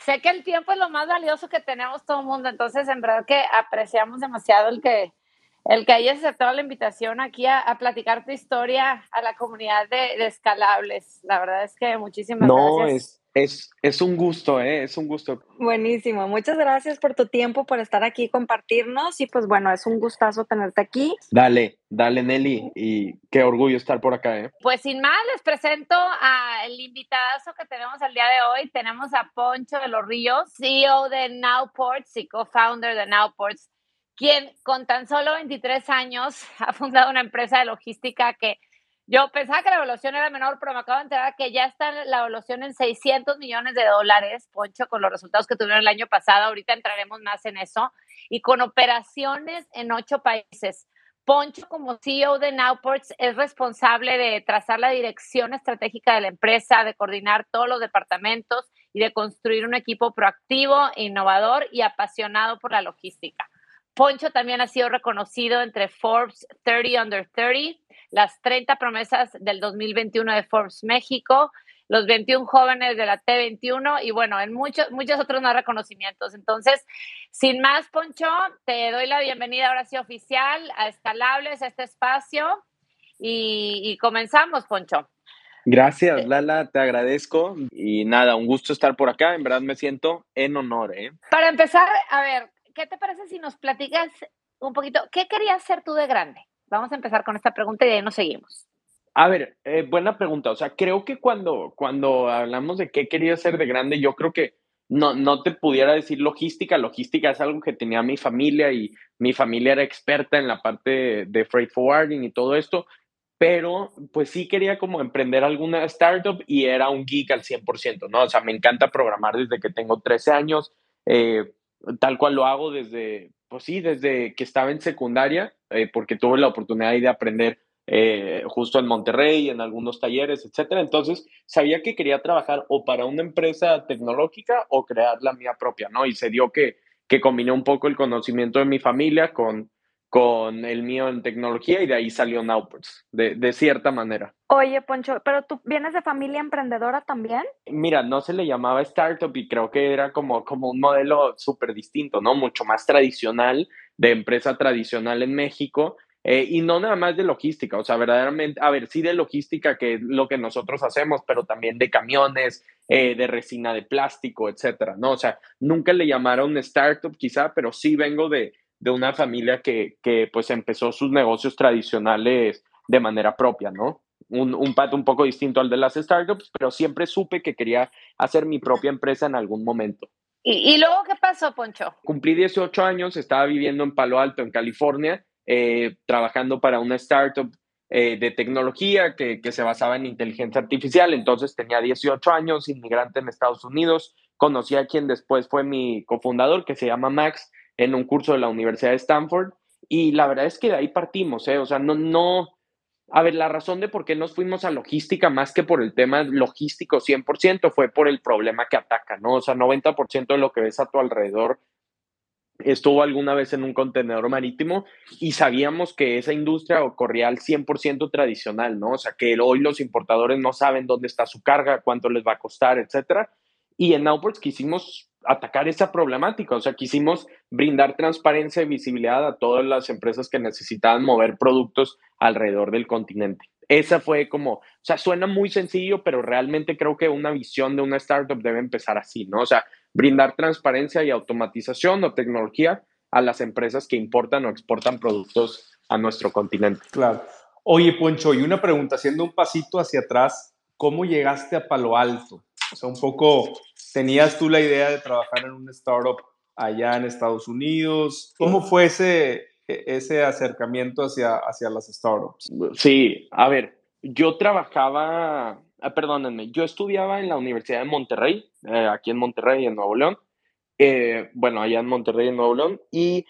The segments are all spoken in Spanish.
Sé que el tiempo es lo más valioso que tenemos todo el mundo, entonces en verdad que apreciamos demasiado el que, el que hayas aceptado la invitación aquí a, a platicar tu historia a la comunidad de, de, escalables. La verdad es que muchísimas no, gracias. Es, es, es un gusto, ¿eh? es un gusto. Buenísimo, muchas gracias por tu tiempo, por estar aquí, compartirnos y pues bueno, es un gustazo tenerte aquí. Dale, dale Nelly y qué orgullo estar por acá. ¿eh? Pues sin más, les presento al invitadazo que tenemos el día de hoy. Tenemos a Poncho de los Ríos, CEO de Nowports y co-founder de Nowports, quien con tan solo 23 años ha fundado una empresa de logística que yo pensaba que la evaluación era menor, pero me acabo de enterar que ya está la evaluación en 600 millones de dólares, Poncho, con los resultados que tuvieron el año pasado. Ahorita entraremos más en eso. Y con operaciones en ocho países. Poncho, como CEO de Nowports, es responsable de trazar la dirección estratégica de la empresa, de coordinar todos los departamentos y de construir un equipo proactivo, innovador y apasionado por la logística. Poncho también ha sido reconocido entre Forbes 30 Under 30, las 30 promesas del 2021 de Forbes México, los 21 jóvenes de la T21 y bueno, en muchos, muchos otros más reconocimientos. Entonces, sin más, Poncho, te doy la bienvenida ahora sí oficial a Escalables, a este espacio y, y comenzamos, Poncho. Gracias, Lala, te agradezco y nada, un gusto estar por acá, en verdad me siento en honor. ¿eh? Para empezar, a ver, ¿qué te parece si nos platicas un poquito, qué querías ser tú de grande? Vamos a empezar con esta pregunta y de ahí nos seguimos. A ver, eh, buena pregunta. O sea, creo que cuando, cuando hablamos de qué quería ser de grande, yo creo que no, no te pudiera decir logística. Logística es algo que tenía mi familia y mi familia era experta en la parte de freight forwarding y todo esto. Pero pues sí quería como emprender alguna startup y era un geek al 100%, ¿no? O sea, me encanta programar desde que tengo 13 años. Eh, tal cual lo hago desde, pues sí, desde que estaba en secundaria, eh, porque tuve la oportunidad de aprender eh, justo en Monterrey, en algunos talleres, etcétera. Entonces, sabía que quería trabajar o para una empresa tecnológica o crear la mía propia, ¿no? Y se dio que, que combiné un poco el conocimiento de mi familia con, con el mío en tecnología y de ahí salió Nowports, de, de cierta manera. Oye, Poncho, ¿pero tú vienes de familia emprendedora también? Mira, no se le llamaba startup y creo que era como, como un modelo súper distinto, ¿no? Mucho más tradicional, de empresa tradicional en México. Eh, y no nada más de logística, o sea, verdaderamente, a ver, sí de logística, que es lo que nosotros hacemos, pero también de camiones, eh, de resina de plástico, etcétera, ¿no? O sea, nunca le llamaron startup quizá, pero sí vengo de, de una familia que, que, pues empezó sus negocios tradicionales de manera propia, ¿no? Un, un pato un poco distinto al de las startups, pero siempre supe que quería hacer mi propia empresa en algún momento. ¿Y, y luego qué pasó, Poncho? Cumplí 18 años, estaba viviendo en Palo Alto, en California, eh, trabajando para una startup eh, de tecnología que, que, se basaba en inteligencia artificial. Entonces tenía 18 años, inmigrante en Estados Unidos. Conocí a quien después fue mi cofundador, que se llama Max, en un curso de la Universidad de Stanford. Y la verdad es que de ahí partimos, ¿eh? O sea, no, no, a ver, la razón de por qué nos fuimos a logística más que por el tema logístico 100% fue por el problema que ataca, ¿no? O sea, 90% de lo que ves a tu alrededor estuvo alguna vez en un contenedor marítimo y sabíamos que esa industria corría al 100% tradicional, ¿no? O sea, que hoy los importadores no saben dónde está su carga, cuánto les va a costar, etcétera. Y en Nowports quisimos atacar esa problemática, o sea, quisimos brindar transparencia y visibilidad a todas las empresas que necesitaban mover productos alrededor del continente. Esa fue como, o sea, suena muy sencillo, pero realmente creo que una visión de una startup debe empezar así, ¿no? O sea, brindar transparencia y automatización o tecnología a las empresas que importan o exportan productos a nuestro continente. Claro. Oye, Poncho, y una pregunta, haciendo un pasito hacia atrás, ¿cómo llegaste a Palo Alto? O sea, un poco, ¿Tenías tú la idea de trabajar en un startup allá en Estados Unidos? ¿Cómo fue ese, e, ese acercamiento hacia, hacia las startups? Sí, a ver, yo trabajaba, ah, perdónenme, yo estudiaba en la Universidad de Monterrey, eh, aquí en Monterrey, en Nuevo León. Eh, bueno, allá en Monterrey, en Nuevo León. Y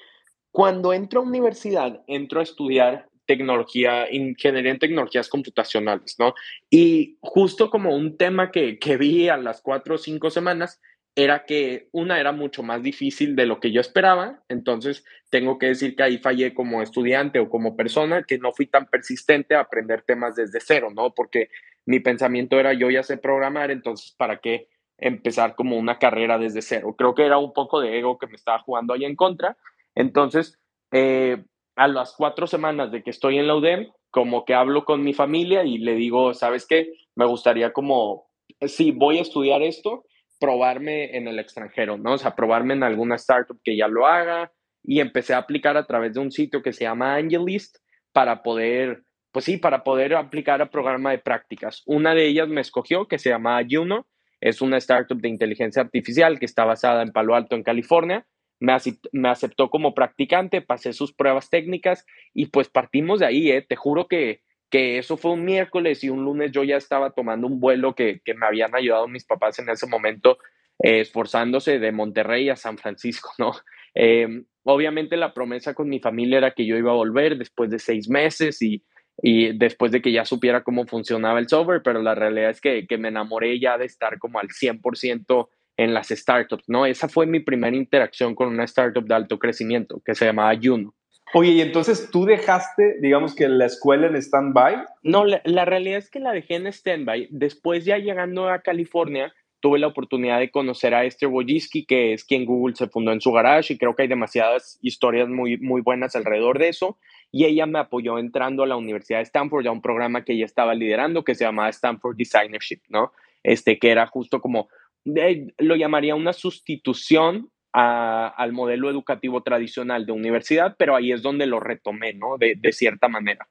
cuando entro a universidad, entro a estudiar tecnología, ingeniería en tecnologías computacionales, ¿no? Y justo como un tema que, que vi a las cuatro o cinco semanas era que una era mucho más difícil de lo que yo esperaba, entonces tengo que decir que ahí fallé como estudiante o como persona, que no fui tan persistente a aprender temas desde cero, ¿no? Porque mi pensamiento era yo ya sé programar, entonces ¿para qué empezar como una carrera desde cero? Creo que era un poco de ego que me estaba jugando ahí en contra, entonces eh, a las cuatro semanas de que estoy en la UDEM, como que hablo con mi familia y le digo, ¿sabes qué? Me gustaría como, si voy a estudiar esto, probarme en el extranjero, ¿no? O sea, probarme en alguna startup que ya lo haga y empecé a aplicar a través de un sitio que se llama Angelist para poder, pues sí, para poder aplicar a programa de prácticas. Una de ellas me escogió que se llama Juno, es una startup de inteligencia artificial que está basada en Palo Alto, en California. Me, aceptó como practicante, pasé sus pruebas técnicas y pues partimos de ahí, ¿eh? Te juro que, que eso fue un miércoles y un lunes yo ya estaba tomando un vuelo que, me habían ayudado mis papás en ese momento, eh, esforzándose de Monterrey a San Francisco, ¿no? Eh, obviamente la promesa con mi familia era que yo iba a volver después de seis meses y, después de que ya supiera cómo funcionaba el software, pero la realidad es que, que me enamoré ya de estar como al 100% en las startups, ¿no? Esa fue mi primera interacción con una startup de alto crecimiento que se llamaba Juno. Oye, y entonces tú dejaste, digamos que la escuela en stand-by. No, la, realidad es que la dejé en stand-by. Después ya llegando a California, tuve la oportunidad de conocer a Esther Wojcicki, que es quien Google se fundó en su garage, y creo que hay demasiadas historias muy, muy buenas alrededor de eso. Y ella me apoyó entrando a la Universidad de Stanford, a un programa que ella estaba liderando que se llamaba Stanford Designership, ¿no? Este, que era justo como, lo llamaría una sustitución al modelo educativo tradicional de universidad, pero ahí es donde lo retomé, ¿no? De, cierta manera.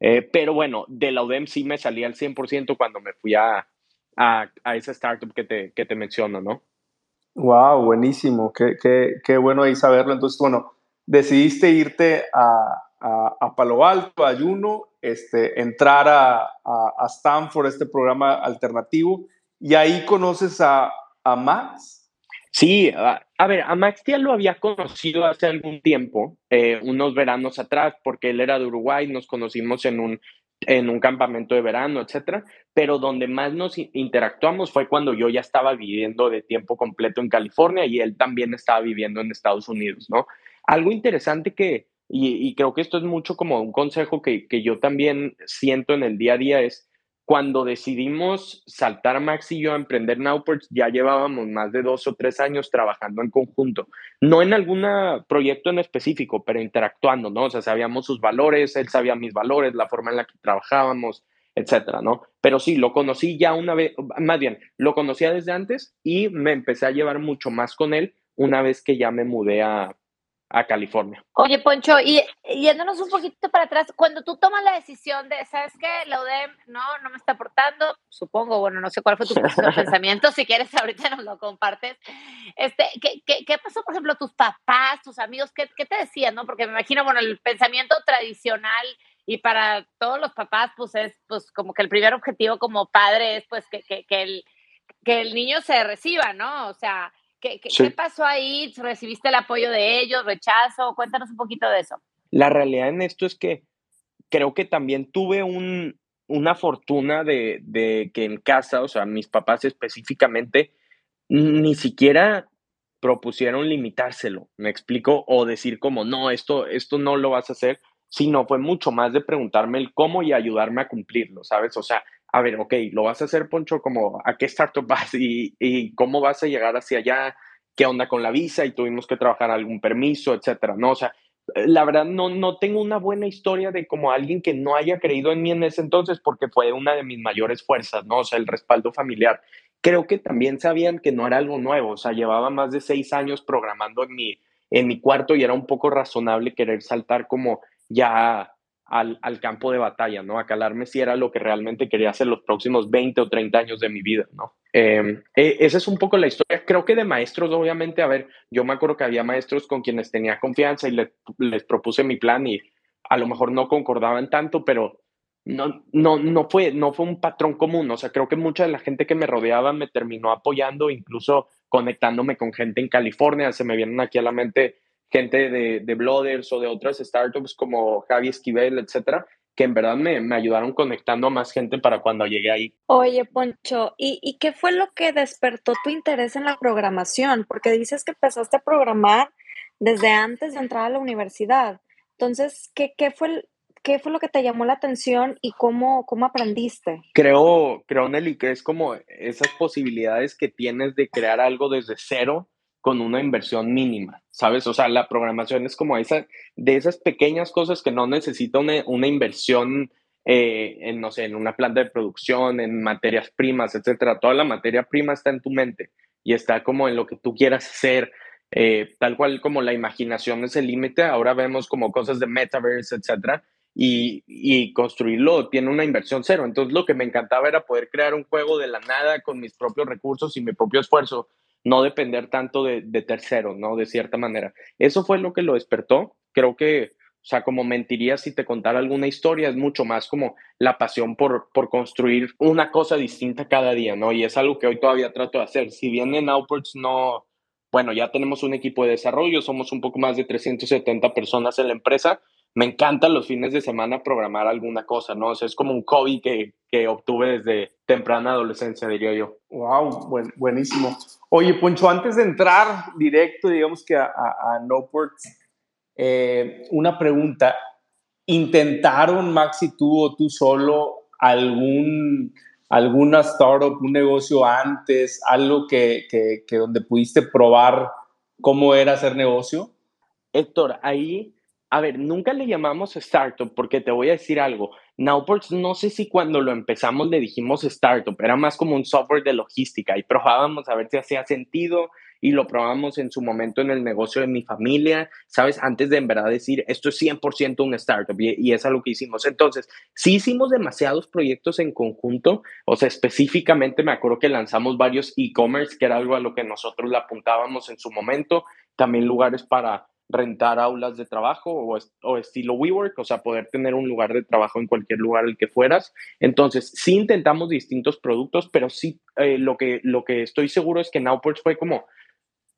Eh, pero bueno, de la UDEM sí me salí al 100% cuando me fui a, a, a esa startup que te, que te menciono, ¿no? Wow, buenísimo, qué, qué, qué, bueno ahí saberlo. Entonces, bueno, decidiste irte a, a, Palo Alto, a Juno, este, entrar a, a, Stanford, este programa alternativo, y ahí conoces a, a Max. Sí, a, ver, a Max ya lo había conocido hace algún tiempo, eh, unos veranos atrás, porque él era de Uruguay, nos conocimos en un, en un campamento de verano, etcétera, pero donde más nos interactuamos fue cuando yo ya estaba viviendo de tiempo completo en California y él también estaba viviendo en Estados Unidos, ¿no? Algo interesante que, y, creo que esto es mucho como un consejo que, que yo también siento en el día a día, es cuando decidimos saltar Max y yo a emprender Nowports, ya llevábamos más de dos o tres años trabajando en conjunto. No en algún proyecto en específico, pero interactuando, ¿no? O sea, sabíamos sus valores, él sabía mis valores, la forma en la que trabajábamos, etcétera, ¿no? Pero sí, lo conocí ya una vez, más bien, lo conocía desde antes y me empecé a llevar mucho más con él una vez que ya me mudé a, a California. Oye, Poncho, y yéndonos un poquito para atrás, cuando tú tomas la decisión de, ¿sabes qué? La UDEM no, no me está aportando, supongo, bueno, no sé cuál fue tu pensamiento, si quieres ahorita nos lo compartes. Este, ¿qué, qué, qué pasó, por ejemplo, tus papás, tus amigos? ¿qué, ¿Qué te decían, no? Porque me imagino, bueno, el pensamiento tradicional y para todos los papás, pues es, pues como que el primer objetivo como padre es, pues, que, que, que el, que el niño se reciba, ¿no? O sea, ¿Qué, pasó ahí? ¿Recibiste el apoyo de ellos? ¿Rechazo? Cuéntanos un poquito de eso. La realidad en esto es que creo que también tuve un, una fortuna de, de, que en casa, o sea, mis papás específicamente, ni siquiera propusieron limitárselo, me explico, o decir como, no, esto, esto no lo vas a hacer, sino fue mucho más de preguntarme el cómo y ayudarme a cumplirlo, ¿sabes? O sea, a ver, ok, lo vas a hacer, Poncho, como a qué startup vas y, y cómo vas a llegar hacia allá, qué onda con la visa y tuvimos que trabajar algún permiso, etcétera, ¿no? O sea, la verdad no, no tengo una buena historia de como alguien que no haya creído en mí en ese entonces porque fue una de mis mayores fuerzas, ¿no? O sea, el respaldo familiar. Creo que también sabían que no era algo nuevo, o sea, llevaba más de seis años programando en mi, en mi cuarto y era un poco razonable querer saltar como ya al, al, campo de batalla, ¿no? A calarme si era lo que realmente quería hacer los próximos 20 o 30 años de mi vida, ¿no? Eh, esa es un poco la historia. Creo que de maestros, obviamente, a ver, yo me acuerdo que había maestros con quienes tenía confianza y les propuse mi plan y a lo mejor no concordaban tanto, pero no, no, no, fue, no fue un patrón común. O sea, creo que mucha de la gente que me rodeaba me terminó apoyando, incluso conectándome con gente en California. Se me vienen aquí a la mente gente de, de Blooders o de otras startups como Javi Esquivel, etcétera, que en verdad me, me, ayudaron conectando a más gente para cuando llegué ahí. Oye, Poncho, ¿y, ¿y, qué fue lo que despertó tu interés en la programación? Porque dices que empezaste a programar desde antes de entrar a la universidad. Entonces, ¿qué, qué, fue, qué fue lo que te llamó la atención y cómo, cómo aprendiste? Creo, creo, Nelly, que es como esas posibilidades que tienes de crear algo desde cero con una inversión mínima, ¿sabes? O sea, la programación es como esa, de esas pequeñas cosas que no necesita una, una inversión eh, en, no sé, en una planta de producción, en materias primas, etcétera. Toda la materia prima está en tu mente y está como en lo que tú quieras hacer, eh, tal cual como la imaginación es el límite. Ahora vemos como cosas de metaverse, etcétera. Y, y, construirlo tiene una inversión cero. Entonces, lo que me encantaba era poder crear un juego de la nada con mis propios recursos y mi propio esfuerzo no depender tanto de, de terceros, ¿no? De cierta manera. Eso fue lo que lo despertó. Creo que, o sea, como mentiría si te contara alguna historia, es mucho más como la pasión por, por construir una cosa distinta cada día, ¿no? Y es algo que hoy todavía trato de hacer. Si bien en Outports no, bueno, ya tenemos un equipo de desarrollo, somos un poco más de 370 personas en la empresa, me encantan los fines de semana programar alguna cosa, ¿no? O sea, es como un hobby que, que obtuve desde temprana adolescencia, diría yo. Wow, buen, buenísimo. Oye, Poncho, antes de entrar directo, digamos que a, a, a eh, una pregunta. ¿Intentaron, Maxi, tú o tú solo, algún, alguna startup, un negocio antes, algo que, que, que donde pudiste probar cómo era hacer negocio? Héctor, ahí a ver, nunca le llamamos startup porque te voy a decir algo. Nowports, no sé si cuando lo empezamos le dijimos startup, era más como un software de logística y probábamos a ver si hacía sentido y lo probamos en su momento en el negocio de mi familia, ¿sabes? Antes de en verdad decir esto es 100% un startup y, y es lo que hicimos. Entonces, sí hicimos demasiados proyectos en conjunto, o sea, específicamente me acuerdo que lanzamos varios e-commerce, que era algo a lo que nosotros le apuntábamos en su momento, también lugares para rentar aulas de trabajo o, o, estilo WeWork, o sea, poder tener un lugar de trabajo en cualquier lugar el que fueras. Entonces, sí intentamos distintos productos, pero sí eh, lo, que, lo que estoy seguro es que Nowports fue como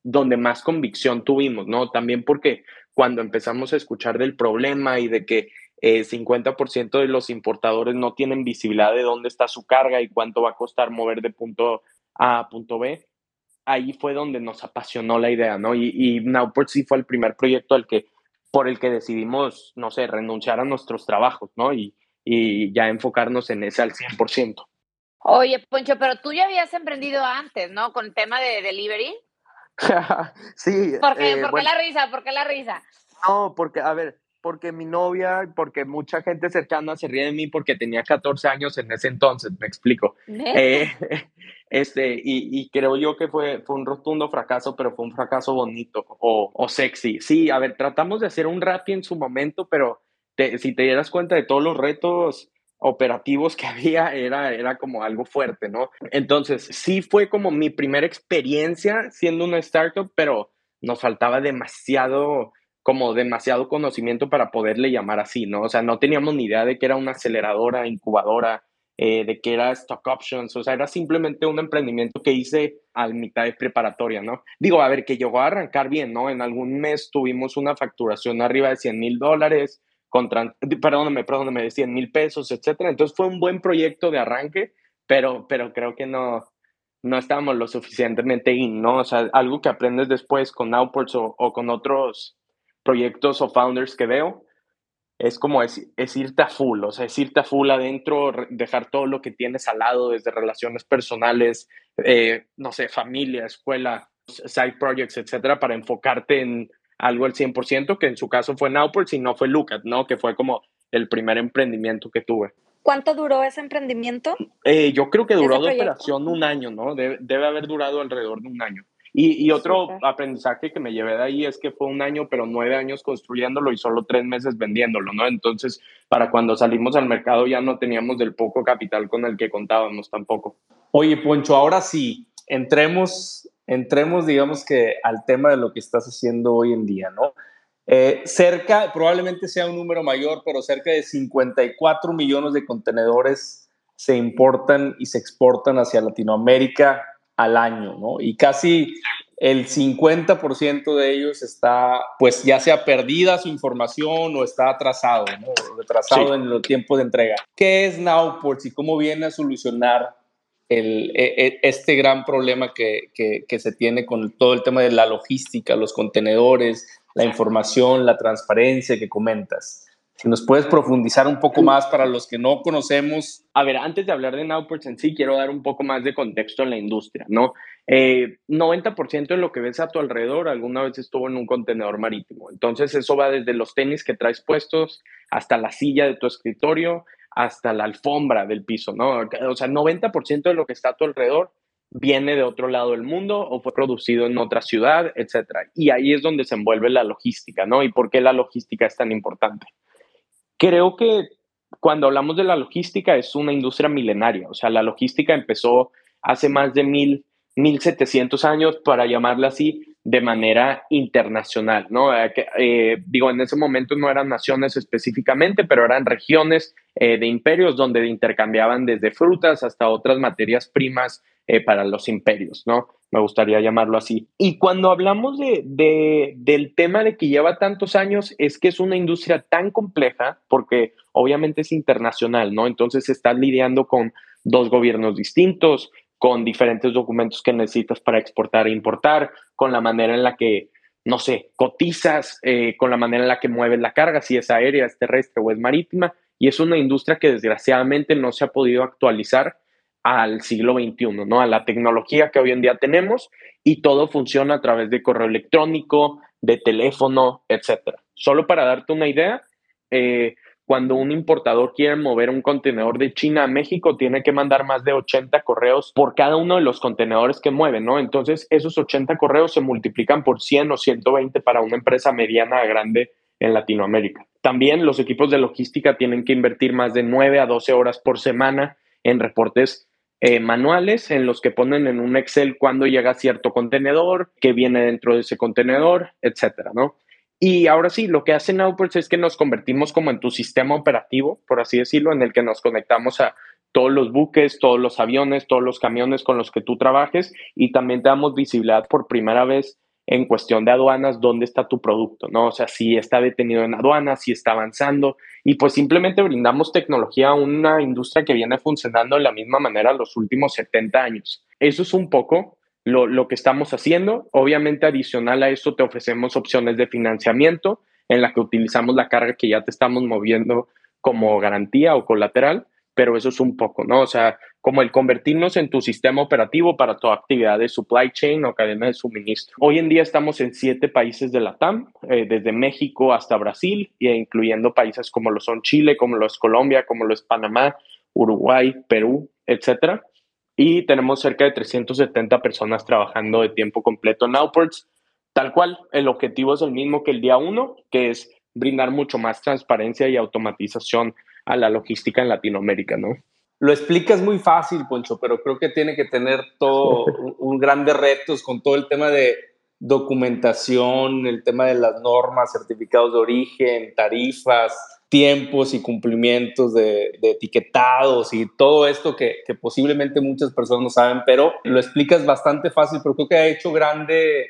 donde más convicción tuvimos, ¿no? También porque cuando empezamos a escuchar del problema y de que eh, 50% de los importadores no tienen visibilidad de dónde está su carga y cuánto va a costar mover de punto A a punto B, ahí fue donde nos apasionó la idea, ¿no? Y, y Nowport sí fue el primer proyecto al que, por el que decidimos, no sé, renunciar a nuestros trabajos, ¿no? Y, y ya enfocarnos en ese al 100%. Oye, Poncho, pero tú ya habías emprendido antes, ¿no? Con el tema de delivery. sí. ¿Por qué, eh, ¿por qué bueno, la risa? ¿Por qué la risa? No, porque, a ver, porque mi novia, porque mucha gente cercana se ríe de mí porque tenía 14 años en ese entonces, me explico. Eh, este, y, y, creo yo que fue, fue un rotundo fracaso, pero fue un fracaso bonito o, o sexy. Sí, a ver, tratamos de hacer un rap en su momento, pero te, si te dieras cuenta de todos los retos operativos que había, era, era como algo fuerte, ¿no? Entonces, sí fue como mi primera experiencia siendo una startup, pero nos faltaba demasiado como demasiado conocimiento para poderle llamar así, ¿no? O sea, no teníamos ni idea de que era una aceleradora, incubadora, eh, de que era stock options, o sea, era simplemente un emprendimiento que hice a mitad de preparatoria, ¿no? Digo, a ver, que llegó a arrancar bien, ¿no? En algún mes tuvimos una facturación arriba de 100 mil dólares, contra, perdóname, perdóname, de 100 mil pesos, etcétera. Entonces fue un buen proyecto de arranque, pero, pero creo que no, no estábamos lo suficientemente in, ¿no? O sea, algo que aprendes después con Outports o, o con otros proyectos o founders que veo, es como es, es, irte a full, o sea, es irte a full adentro, dejar todo lo que tienes al lado, desde relaciones personales, eh, no sé, familia, escuela, side projects, etcétera, para enfocarte en algo al 100%, que en su caso fue Nowports y no fue Lucas, ¿no? Que fue como el primer emprendimiento que tuve. ¿Cuánto duró ese emprendimiento? Eh, yo creo que duró de operación un año, ¿no? Debe, debe haber durado alrededor de un año. Y, y otro aprendizaje que me llevé de ahí es que fue un año, pero nueve años construyéndolo y solo tres meses vendiéndolo, ¿no? Entonces, para cuando salimos al mercado ya no teníamos del poco capital con el que contábamos tampoco. Oye, Poncho, ahora sí, entremos, entremos, digamos que al tema de lo que estás haciendo hoy en día, ¿no? Eh, cerca, probablemente sea un número mayor, pero cerca de 54 millones de contenedores se importan y se exportan hacia Latinoamérica al año, ¿no? Y casi el 50% de ellos está, pues ya sea perdida su información o está atrasado, ¿no? Retrasado en el tiempo de entrega. ¿Qué es Nowports y cómo viene a solucionar el, e, e, este gran problema que, que, que se tiene con todo el tema de la logística, los contenedores, la información, la transparencia que comentas? Si nos puedes profundizar un poco más para los que no conocemos. A ver, antes de hablar de Nowports en sí, quiero dar un poco más de contexto en la industria, ¿no? Eh, 90% de lo que ves a tu alrededor alguna vez estuvo en un contenedor marítimo. Entonces, eso va desde los tenis que traes puestos hasta la silla de tu escritorio, hasta la alfombra del piso, ¿no? O sea, 90% de lo que está a tu alrededor viene de otro lado del mundo o fue producido en otra ciudad, etcétera. Y ahí es donde se envuelve la logística, ¿no? ¿Y por qué la logística es tan importante? Creo que cuando hablamos de la logística es una industria milenaria, o sea, la logística empezó hace más de mil, mil setecientos años, para llamarla así, de manera internacional, ¿no? Eh, eh, digo, en ese momento no eran naciones específicamente, pero eran regiones eh, de imperios donde intercambiaban desde frutas hasta otras materias primas para los imperios, ¿no? me gustaría llamarlo así. Y cuando hablamos de, del tema de que lleva tantos años, es que es una industria tan compleja, porque obviamente es internacional, ¿no? Entonces estás lidiando con dos gobiernos distintos, con diferentes documentos que necesitas para exportar e importar, con la manera en la que, no sé, cotizas, eh, con la manera en la que mueves la carga, si es aérea, es terrestre o es marítima. Y es una industria que desgraciadamente no se ha podido actualizar al siglo XXI, ¿no? A la tecnología que hoy en día tenemos y todo funciona a través de correo electrónico, de teléfono, etcétera. Solo para darte una idea, eh, cuando un importador quiere mover un contenedor de China a México, tiene que mandar más de 80 correos por cada uno de los contenedores que mueve, ¿no? Entonces, esos 80 correos se multiplican por 100 o 120 para una empresa mediana a grande en Latinoamérica. También los equipos de logística tienen que invertir más de 9 a 12 horas por semana en reportes eh, manuales en los que ponen en un Excel cuándo llega cierto contenedor, qué viene dentro de ese contenedor, etcétera, ¿no? Y ahora sí, lo que hace Nowports es que nos convertimos como en tu sistema operativo, por así decirlo, en el que nos conectamos a todos los buques, todos los aviones, todos los camiones con los que tú trabajes y también te damos visibilidad por primera vez en cuestión de aduanas, dónde está tu producto, ¿no? O sea, si está detenido en aduanas, si está avanzando, y pues simplemente brindamos tecnología a una industria que viene funcionando de la misma manera los últimos 70 años. Eso es un poco lo, lo que estamos haciendo. Obviamente, adicional a eso, te ofrecemos opciones de financiamiento en la que utilizamos la carga que ya te estamos moviendo como garantía o colateral pero eso es un poco, ¿no? O sea, como el convertirnos en tu sistema operativo para tu actividad de supply chain o cadena de suministro. Hoy en día estamos en siete países de la TAM, eh, desde México hasta Brasil, e incluyendo países como lo son Chile, como lo es Colombia, como lo es Panamá, Uruguay, Perú, etcétera. Y tenemos cerca de 370 personas trabajando de tiempo completo en Outports. Tal cual, el objetivo es el mismo que el día uno, que es brindar mucho más transparencia y automatización a la logística en Latinoamérica, ¿no? Lo explicas muy fácil, Poncho, pero creo que tiene que tener todo un, grandes retos con todo el tema de documentación, el tema de las normas, certificados de origen, tarifas, tiempos y cumplimientos de, etiquetados y todo esto que, que, posiblemente muchas personas no saben, pero lo explicas bastante fácil, pero creo que ha hecho grande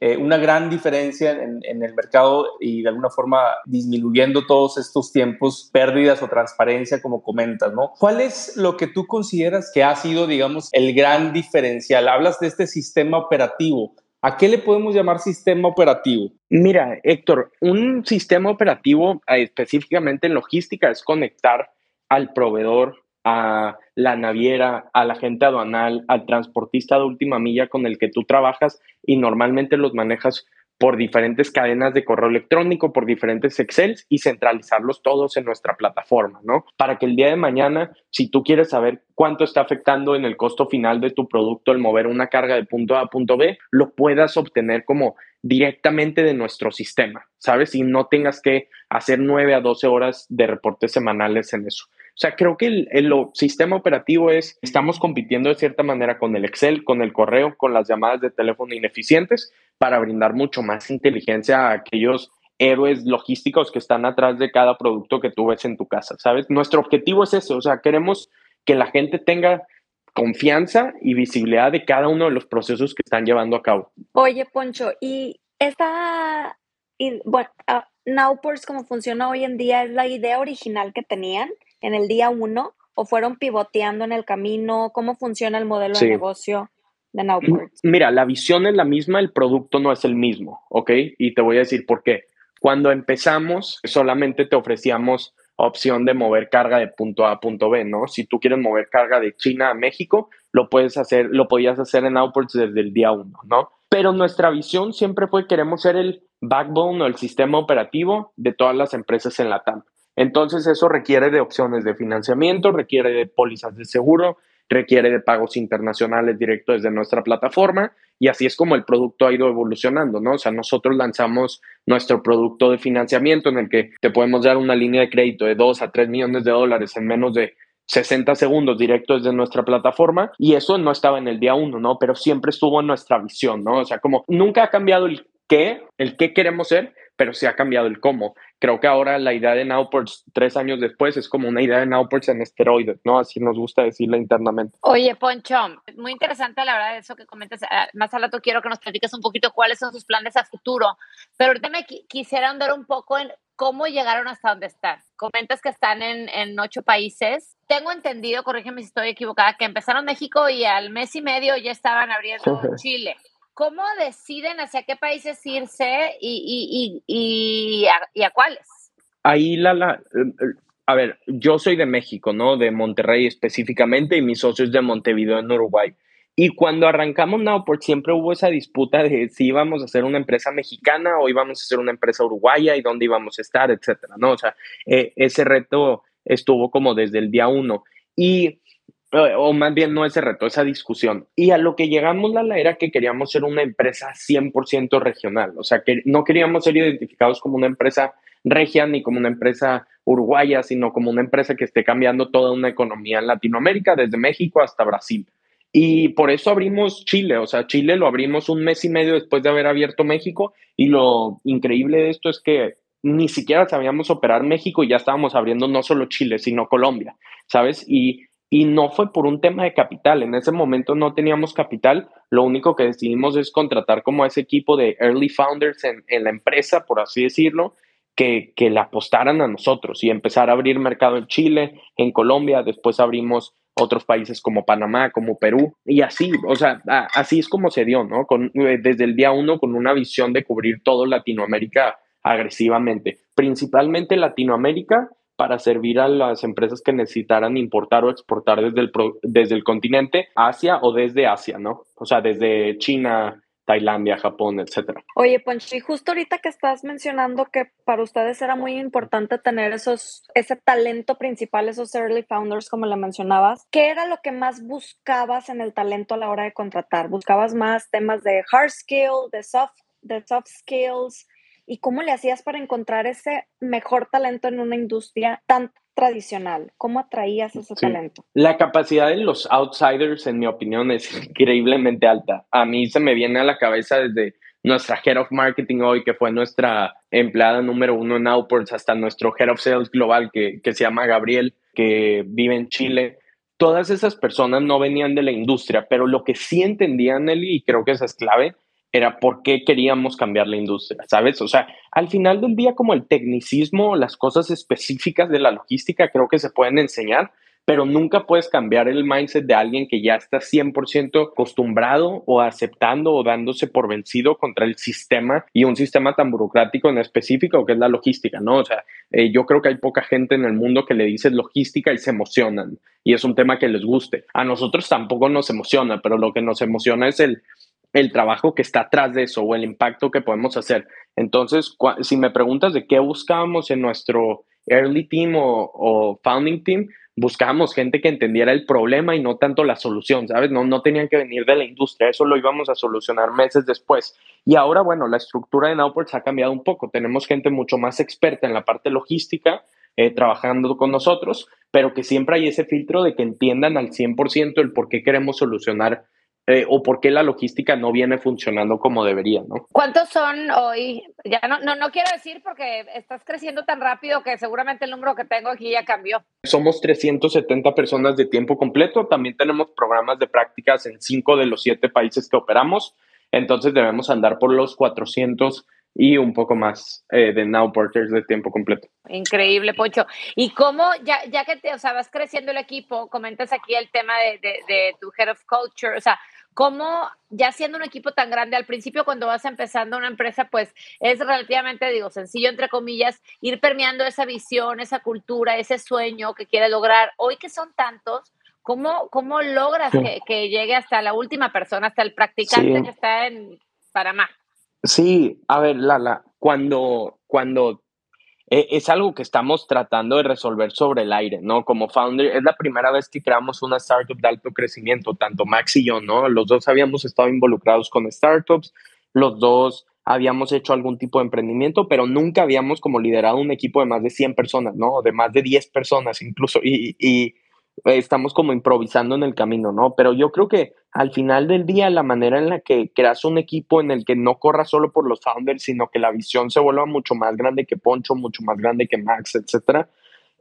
eh, una gran diferencia en, el mercado y de alguna forma disminuyendo todos estos tiempos, pérdidas o transparencia, como comentas, ¿no? ¿Cuál es lo que tú consideras que ha sido, digamos, el gran diferencial? Hablas de este sistema operativo. ¿A qué le podemos llamar sistema operativo? Mira, Héctor, un sistema operativo eh, específicamente en logística es conectar al proveedor a la naviera, al agente aduanal, al transportista de última milla con el que tú trabajas y normalmente los manejas por diferentes cadenas de correo electrónico, por diferentes Excels y centralizarlos todos en nuestra plataforma, ¿no? Para que el día de mañana, si tú quieres saber cuánto está afectando en el costo final de tu producto el mover una carga de punto A a punto B, lo puedas obtener como directamente de nuestro sistema, ¿sabes? Y no tengas que hacer 9 a 12 horas de reportes semanales en eso. O sea, creo que el, el, sistema operativo es, estamos compitiendo de cierta manera con el Excel, con el correo, con las llamadas de teléfono ineficientes para brindar mucho más inteligencia a aquellos héroes logísticos que están atrás de cada producto que tú ves en tu casa, ¿sabes? Nuestro objetivo es eso, o sea, queremos que la gente tenga confianza y visibilidad de cada uno de los procesos que están llevando a cabo. Oye, Poncho, y esta, bueno, uh, Nowports como funciona hoy en día, ¿es la idea original que tenían en el día uno o fueron pivoteando en el camino? ¿Cómo funciona el modelo sí. de negocio? De Nowports? Mira, la visión es la misma, el producto no es el mismo, ¿ok? Y te voy a decir por qué. Cuando empezamos, solamente te ofrecíamos opción de mover carga de punto A a punto B, ¿no? Si tú quieres mover carga de China a México, lo puedes hacer, lo podías hacer en Outports desde el día uno, ¿no? Pero nuestra visión siempre fue queremos ser el backbone o el sistema operativo de todas las empresas en la TAM. Entonces eso requiere de opciones de financiamiento, requiere de pólizas de seguro, requiere de pagos internacionales directos desde nuestra plataforma y así es como el producto ha ido evolucionando, ¿no? O sea, nosotros lanzamos nuestro producto de financiamiento en el que te podemos dar una línea de crédito de 2 a 3 millones de dólares en menos de 60 segundos directo desde nuestra plataforma y eso no estaba en el día uno, ¿no? Pero siempre estuvo en nuestra visión, ¿no? O sea, como nunca ha cambiado el qué, el qué queremos ser, pero sí ha cambiado el cómo. Creo que ahora la idea de Nowports tres años después es como una idea de Nowports en esteroides, ¿no? Así nos gusta decirla internamente. Oye, Poncho, muy interesante la verdad eso que comentas. Ah, más al rato quiero que nos platiques un poquito cuáles son sus planes a futuro, pero ahorita me quisiera andar un poco en cómo llegaron hasta donde están. Comentas que están en, en ocho países. Tengo entendido, corrígeme si estoy equivocada, que empezaron México y al mes y medio ya estaban abriendo Chile. ¿Cómo deciden hacia qué países irse y, y, y, y, a, a, cuáles? Ahí, la, la, a ver, yo soy de México, ¿no? De Monterrey específicamente y mi socio es de Montevideo en Uruguay. Y cuando arrancamos Nowport siempre hubo esa disputa de si íbamos a ser una empresa mexicana o íbamos a ser una empresa uruguaya y dónde íbamos a estar, etcétera, ¿no? O sea, eh, ese reto estuvo como desde el día uno. Y o más bien no ese reto, esa discusión. Y a lo que llegamos, Lala, era que queríamos ser una empresa 100% regional, o sea, que no queríamos ser identificados como una empresa regia ni como una empresa uruguaya, sino como una empresa que esté cambiando toda una economía en Latinoamérica, desde México hasta Brasil. Y por eso abrimos Chile, o sea, Chile lo abrimos un mes y medio después de haber abierto México y lo increíble de esto es que ni siquiera sabíamos operar México y ya estábamos abriendo no solo Chile, sino Colombia, ¿sabes? Y y no fue por un tema de capital. En ese momento no teníamos capital. Lo único que decidimos es contratar como a ese equipo de early founders en, la empresa, por así decirlo, que, que le apostaran a nosotros y empezar a abrir mercado en Chile, en Colombia. Después abrimos otros países como Panamá, como Perú, y así, o sea, así es como se dio, ¿no? Con, eh, desde el día uno con una visión de cubrir todo Latinoamérica agresivamente, principalmente Latinoamérica, para servir a las empresas que necesitaran importar o exportar desde el, desde el continente Asia o desde Asia, ¿no? O sea, desde China, Tailandia, Japón, etcétera. Oye, Poncho, y justo ahorita que estás mencionando que para ustedes era muy importante tener esos, ese talento principal, esos early founders, como le mencionabas, ¿qué era lo que más buscabas en el talento a la hora de contratar? ¿Buscabas más temas de hard skill, de soft, de soft skills? ¿Y cómo le hacías para encontrar ese mejor talento en una industria tan tradicional? ¿Cómo atraías ese sí. talento? La capacidad de los outsiders, en mi opinión, es increíblemente alta. A mí se me viene a la cabeza desde nuestra Head of Marketing hoy, que fue nuestra empleada número uno en Outports, hasta nuestro Head of Sales Global, que, que se llama Gabriel, que vive en Chile. Todas esas personas no venían de la industria, pero lo que sí entendían, Nelly, y creo que esa es clave, era por qué queríamos cambiar la industria, ¿sabes? O sea, al final del día como el tecnicismo, las cosas específicas de la logística creo que se pueden enseñar, pero nunca puedes cambiar el mindset de alguien que ya está 100% acostumbrado o aceptando o dándose por vencido contra el sistema y un sistema tan burocrático en específico que es la logística, ¿no? O sea, eh, yo creo que hay poca gente en el mundo que le dice logística y se emocionan y es un tema que les guste. A nosotros tampoco nos emociona, pero lo que nos emociona es el el trabajo que está atrás de eso o el impacto que podemos hacer. Entonces, si me preguntas de qué buscábamos en nuestro early team o, founding team, buscábamos gente que entendiera el problema y no tanto la solución, ¿sabes? No, no tenían que venir de la industria, eso lo íbamos a solucionar meses después. Y ahora, bueno, la estructura de Nowports ha cambiado un poco, tenemos gente mucho más experta en la parte logística, eh, trabajando con nosotros, pero que siempre hay ese filtro de que entiendan al 100% el por qué queremos solucionar eh, o por qué la logística no viene funcionando como debería, ¿no? ¿Cuántos son hoy? Ya no, no, no quiero decir porque estás creciendo tan rápido que seguramente el número que tengo aquí ya cambió. Somos 370 personas de tiempo completo. También tenemos programas de prácticas en cinco de los siete países que operamos. Entonces debemos andar por los 400 y un poco más eh, de Now Porters de tiempo completo. Increíble, Poncho. ¿Y cómo, ya, ya que te, o sea, vas creciendo el equipo, comentas aquí el tema de, de, de tu Head of Culture, o sea, cómo ya siendo un equipo tan grande, al principio cuando vas empezando una empresa, pues es relativamente, digo, sencillo, entre comillas, ir permeando esa visión, esa cultura, ese sueño que quiere lograr. Hoy que son tantos, ¿cómo, cómo logras que, llegue hasta la última persona, hasta el practicante que está en Panamá? Sí, a ver, Lala, cuando, cuando e, es algo que estamos tratando de resolver sobre el aire, ¿no? Como founder, es la primera vez que creamos una startup de alto crecimiento, tanto Max y yo, ¿no? Los dos habíamos estado involucrados con startups, los dos habíamos hecho algún tipo de emprendimiento, pero nunca habíamos como liderado un equipo de más de 100 personas, ¿no? De más de 10 personas incluso. Y, y estamos como improvisando en el camino, ¿no? Pero yo creo que al final del día, la manera en la que creas un equipo en el que no corra solo por los founders, sino que la visión se vuelva mucho más grande que Poncho, mucho más grande que Max, etcétera,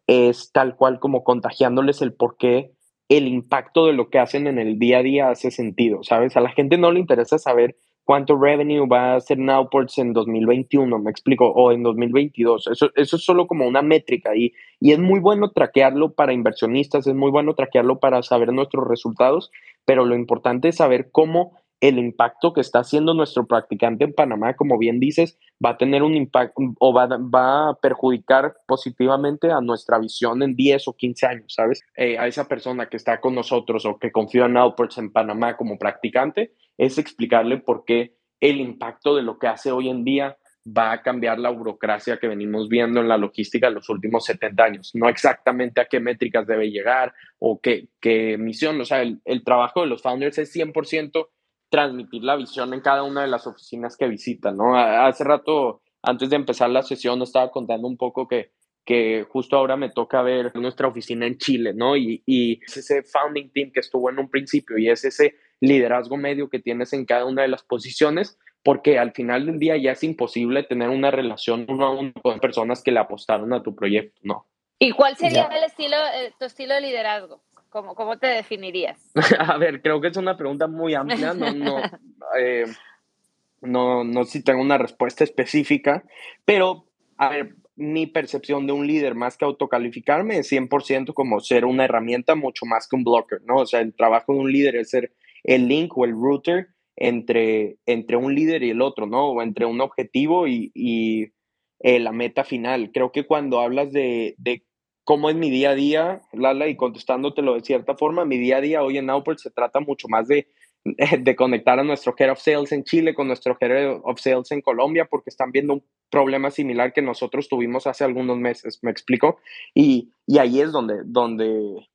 es tal cual como contagiándoles el por qué el impacto de lo que hacen en el día a día hace sentido, ¿sabes? A la gente no le interesa saber cuánto revenue va a hacer Nowports en 2021, me explico, o en 2022. Eso, eso es solo como una métrica y, y es muy bueno traquearlo para inversionistas, es muy bueno traquearlo para saber nuestros resultados, pero lo importante es saber cómo el impacto que está haciendo nuestro practicante en Panamá, como bien dices, va a tener un impacto o va, va a perjudicar positivamente a nuestra visión en 10 o 15 años, ¿sabes? Eh, a esa persona que está con nosotros o que confía en Outports en Panamá como practicante, es explicarle por qué el impacto de lo que hace hoy en día va a cambiar la burocracia que venimos viendo en la logística en los últimos 70 años. No exactamente a qué métricas debe llegar o qué, qué misión. O sea, el, el trabajo de los founders es 100% transmitir la visión en cada una de las oficinas que visitan, ¿no? Hace rato, antes de empezar la sesión, estaba contando un poco que, que justo ahora me toca ver nuestra oficina en Chile, ¿no? Y, y es ese founding team que estuvo en un principio y es ese liderazgo medio que tienes en cada una de las posiciones, porque al final del día ya es imposible tener una relación uno a uno con personas que le apostaron a tu proyecto, ¿no? ¿Y cuál sería el estilo, eh, tu estilo de liderazgo? ¿Cómo, ¿Cómo, te definirías? a ver, creo que es una pregunta muy amplia, no, no, eh, no, no si tengo una respuesta específica, pero a ver, mi percepción de un líder más que autocalificarme es 100% como ser una herramienta mucho más que un blocker, ¿no? O sea, el trabajo de un líder es ser el link o el router entre, entre un líder y el otro, ¿no? O entre un objetivo y, y eh, la meta final. Creo que cuando hablas de, de, cómo es mi día a día, Lala, y contestándotelo de cierta forma, mi día a día hoy en Output se trata mucho más de, de conectar a nuestro Head of Sales en Chile con nuestro Head of Sales en Colombia, porque están viendo un problema similar que nosotros tuvimos hace algunos meses, ¿me explico? Y, y ahí es donde, donde,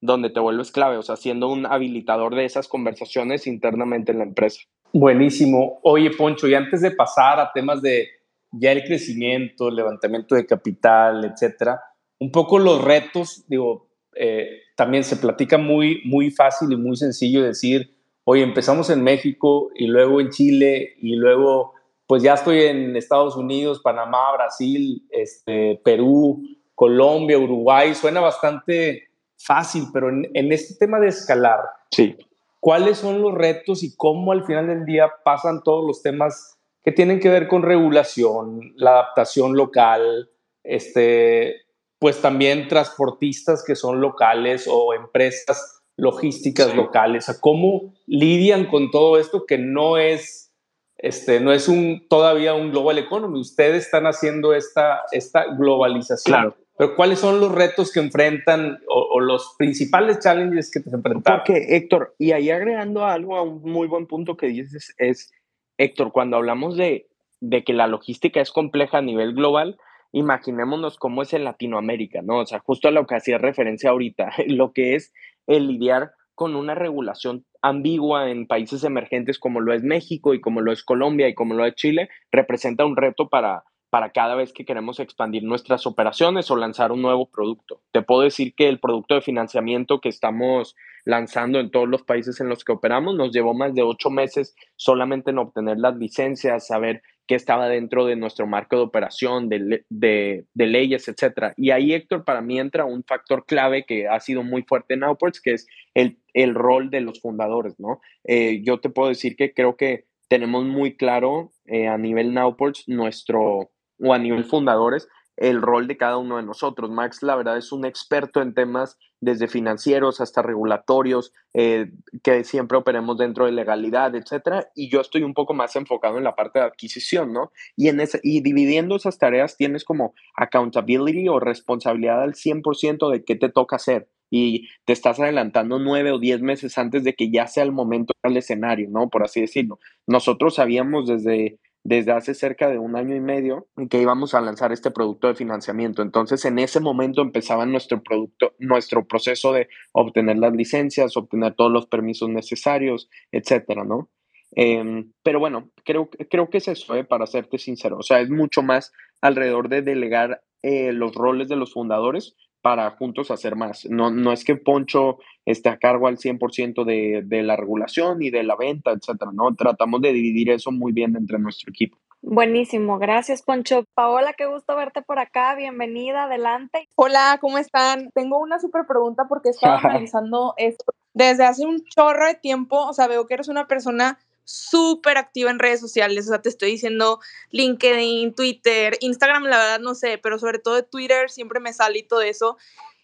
donde te vuelves clave, o sea, siendo un habilitador de esas conversaciones internamente en la empresa. Buenísimo. Oye, Poncho, y antes de pasar a temas de ya el crecimiento, levantamiento de capital, etcétera, un poco los retos, digo, eh, también se platica muy, muy fácil y muy sencillo decir, oye, empezamos en México y luego en Chile y luego, pues ya estoy en Estados Unidos, Panamá, Brasil, este, Perú, Colombia, Uruguay, suena bastante fácil, pero en, este tema de escalar, sí. ¿cuáles son los retos y cómo al final del día pasan todos los temas que tienen que ver con regulación, la adaptación local, este, pues también transportistas que son locales o empresas logísticas locales, cómo lidian con todo esto que no es, este, no es un, todavía un global economy. Ustedes están haciendo esta, esta globalización. Claro. pero ¿cuáles son los retos que enfrentan o, los principales challenges que te enfrentan? Porque, Héctor, y ahí agregando algo a un muy buen punto que dices, es, Héctor, cuando hablamos de, de que la logística es compleja a nivel global, imaginémonos cómo es en Latinoamérica, ¿no? O sea, justo a lo que hacía referencia ahorita, lo que es el lidiar con una regulación ambigua en países emergentes como lo es México y como lo es Colombia y como lo es Chile, representa un reto para, para cada vez que queremos expandir nuestras operaciones o lanzar un nuevo producto. Te puedo decir que el producto de financiamiento que estamos lanzando en todos los países en los que operamos nos llevó más de ocho meses solamente en obtener las licencias, saber qué estaba dentro de nuestro marco de operación, de, de, leyes, etc. Y ahí, Héctor, para mí entra un factor clave que ha sido muy fuerte en Outports, que es el, el rol de los fundadores, ¿no? Eh, yo te puedo decir que creo que tenemos muy claro eh, a nivel Nowports nuestro, o a nivel fundadores el rol de cada uno de nosotros. Max, la verdad, es un experto en temas desde financieros hasta regulatorios, eh, que siempre operemos dentro de legalidad, etcétera. Y yo estoy un poco más enfocado en la parte de adquisición, ¿no? Y, en ese, y dividiendo esas tareas tienes como accountability o responsabilidad al 100% de qué te toca hacer. Y te estás adelantando nueve o diez meses antes de que ya sea el momento del escenario, ¿no? Por así decirlo. Nosotros sabíamos desde desde hace cerca de un año y medio que íbamos a lanzar este producto de financiamiento. Entonces, en ese momento empezaba nuestro producto, nuestro proceso de obtener las licencias, obtener todos los permisos necesarios, etcétera, ¿no? Em, pero bueno, creo, creo que es eso, ¿eh? para serte sincero. O sea, es mucho más alrededor de delegar eh, los roles de los fundadores para juntos hacer más. No, no es que Poncho esté a cargo al 100% de, de la regulación y de la venta, etcétera, ¿no? Tratamos de dividir eso muy bien entre nuestro equipo. Buenísimo, gracias Poncho. Paola, qué gusto verte por acá, bienvenida, adelante. Hola, ¿cómo están? Tengo una súper pregunta porque estaba analizando esto desde hace un chorro de tiempo, o sea, veo que eres una persona súper activa en redes sociales, o sea, te estoy diciendo LinkedIn, Twitter, Instagram, la verdad no sé, pero sobre todo de Twitter siempre me sale y todo eso.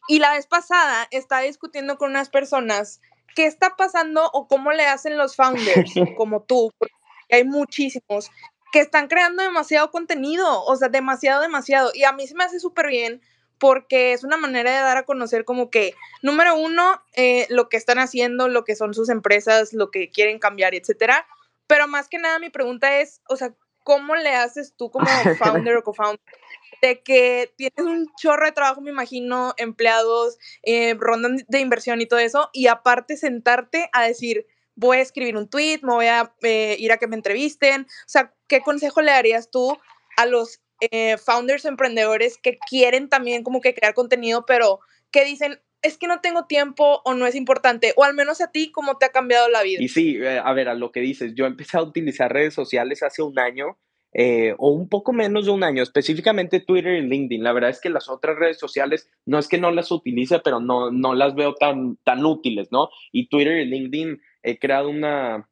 Y la vez pasada estaba discutiendo con unas personas qué está pasando o cómo le hacen los founders como tú, porque hay muchísimos que están creando demasiado contenido, o sea, demasiado, demasiado. Y a mí se me hace súper bien porque es una manera de dar a conocer como que, número uno, eh, lo que están haciendo, lo que son sus empresas, lo que quieren cambiar, etcétera. Pero más que nada mi pregunta es, o sea, ¿cómo le haces tú como founder o co-founder de que tienes un chorro de trabajo, me imagino, empleados, eh, rondas de inversión y todo eso, y aparte sentarte a decir, voy a escribir un tweet, me voy a eh, ir a que me entrevisten. O sea, ¿qué consejo le darías tú a los eh, founders emprendedores que quieren también como que crear contenido, pero que dicen, es que no tengo tiempo o no es importante, o al menos a ti, ¿cómo te ha cambiado la vida? Y sí, eh, a ver, a lo que dices, yo empecé a utilizar redes sociales hace un año. Eh, o un poco menos de un año, específicamente Twitter y LinkedIn. La verdad es que las otras redes sociales no es que no las utilice, pero no, no las veo tan, tan útiles, ¿no? Y Twitter y LinkedIn he creado una,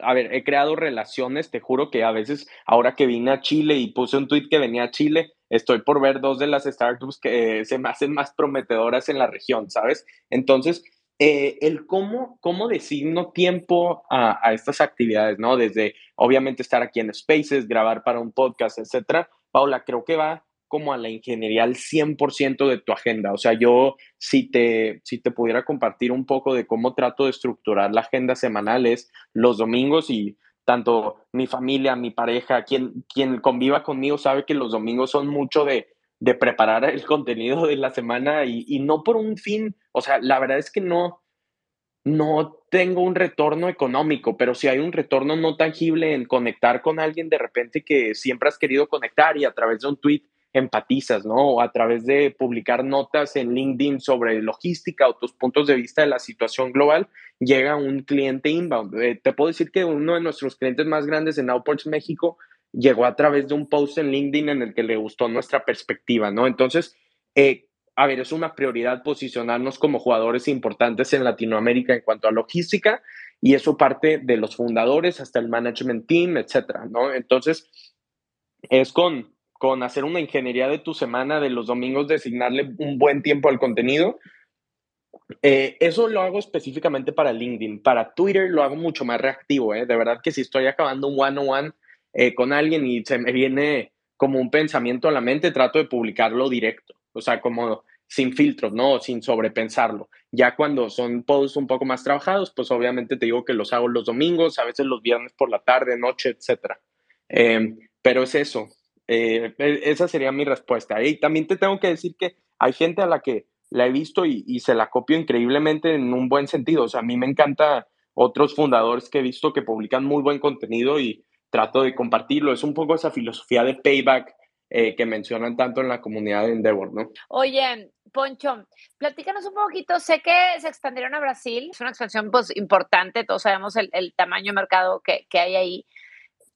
a ver, he creado relaciones, te juro que a veces, ahora que vine a Chile y puse un tweet que venía a Chile, estoy por ver dos de las startups que se me hacen más prometedoras en la región, ¿sabes? Entonces, eh, el cómo, cómo designo tiempo a, a, estas actividades, ¿no? Desde, obviamente, estar aquí en Spaces, grabar para un podcast, etcétera. Paula, creo que va como a la ingeniería al 100% de tu agenda. O sea, yo si te, si te pudiera compartir un poco de cómo trato de estructurar la agenda semanal es los domingos y tanto mi familia, mi pareja, quien, quien conviva conmigo sabe que los domingos son mucho de, de preparar el contenido de la semana y, y no por un fin, o sea, la verdad es que no, no tengo un retorno económico, pero si hay un retorno no tangible en conectar con alguien de repente que siempre has querido conectar y a través de un tweet empatizas, ¿no? A través de publicar notas en LinkedIn sobre logística o tus puntos de vista de la situación global, llega un cliente inbound. Eh, te puedo decir que uno de nuestros clientes más grandes en Outports México llegó a través de un post en LinkedIn en el que le gustó nuestra perspectiva, ¿no? Entonces, eh, a ver, es una prioridad posicionarnos como jugadores importantes en Latinoamérica en cuanto a logística y eso parte de los fundadores hasta el management team, etcétera, ¿no? Entonces, es con, con hacer una ingeniería de tu semana, de los domingos, designarle un buen tiempo al contenido. Eh, eso lo hago específicamente para LinkedIn. Para Twitter lo hago mucho más reactivo. ¿eh? De verdad que si estoy acabando un one-on-one eh, con alguien y se me viene como un pensamiento a la mente, trato de publicarlo directo. o sea, como sin filtros, ¿no? Sin sobrepensarlo. Ya cuando son posts un poco más trabajados, pues obviamente te digo que los hago los domingos, a veces los viernes por la tarde, noche, etcétera. Em, pero es eso. Eh, e, esa sería mi respuesta. Y también te tengo que decir que hay gente a la que la he visto y, y, se la copio increíblemente en un buen sentido. O sea, a mí me encanta otros fundadores que he visto que publican muy buen contenido y trato de compartirlo. Es un poco esa filosofía de payback eh, que mencionan tanto en la comunidad de Endeavor, ¿no? Oye, Poncho, platícanos un poquito, sé que se expandieron a Brasil, es una expansión pues importante, todos sabemos el, el tamaño de mercado que, que hay ahí.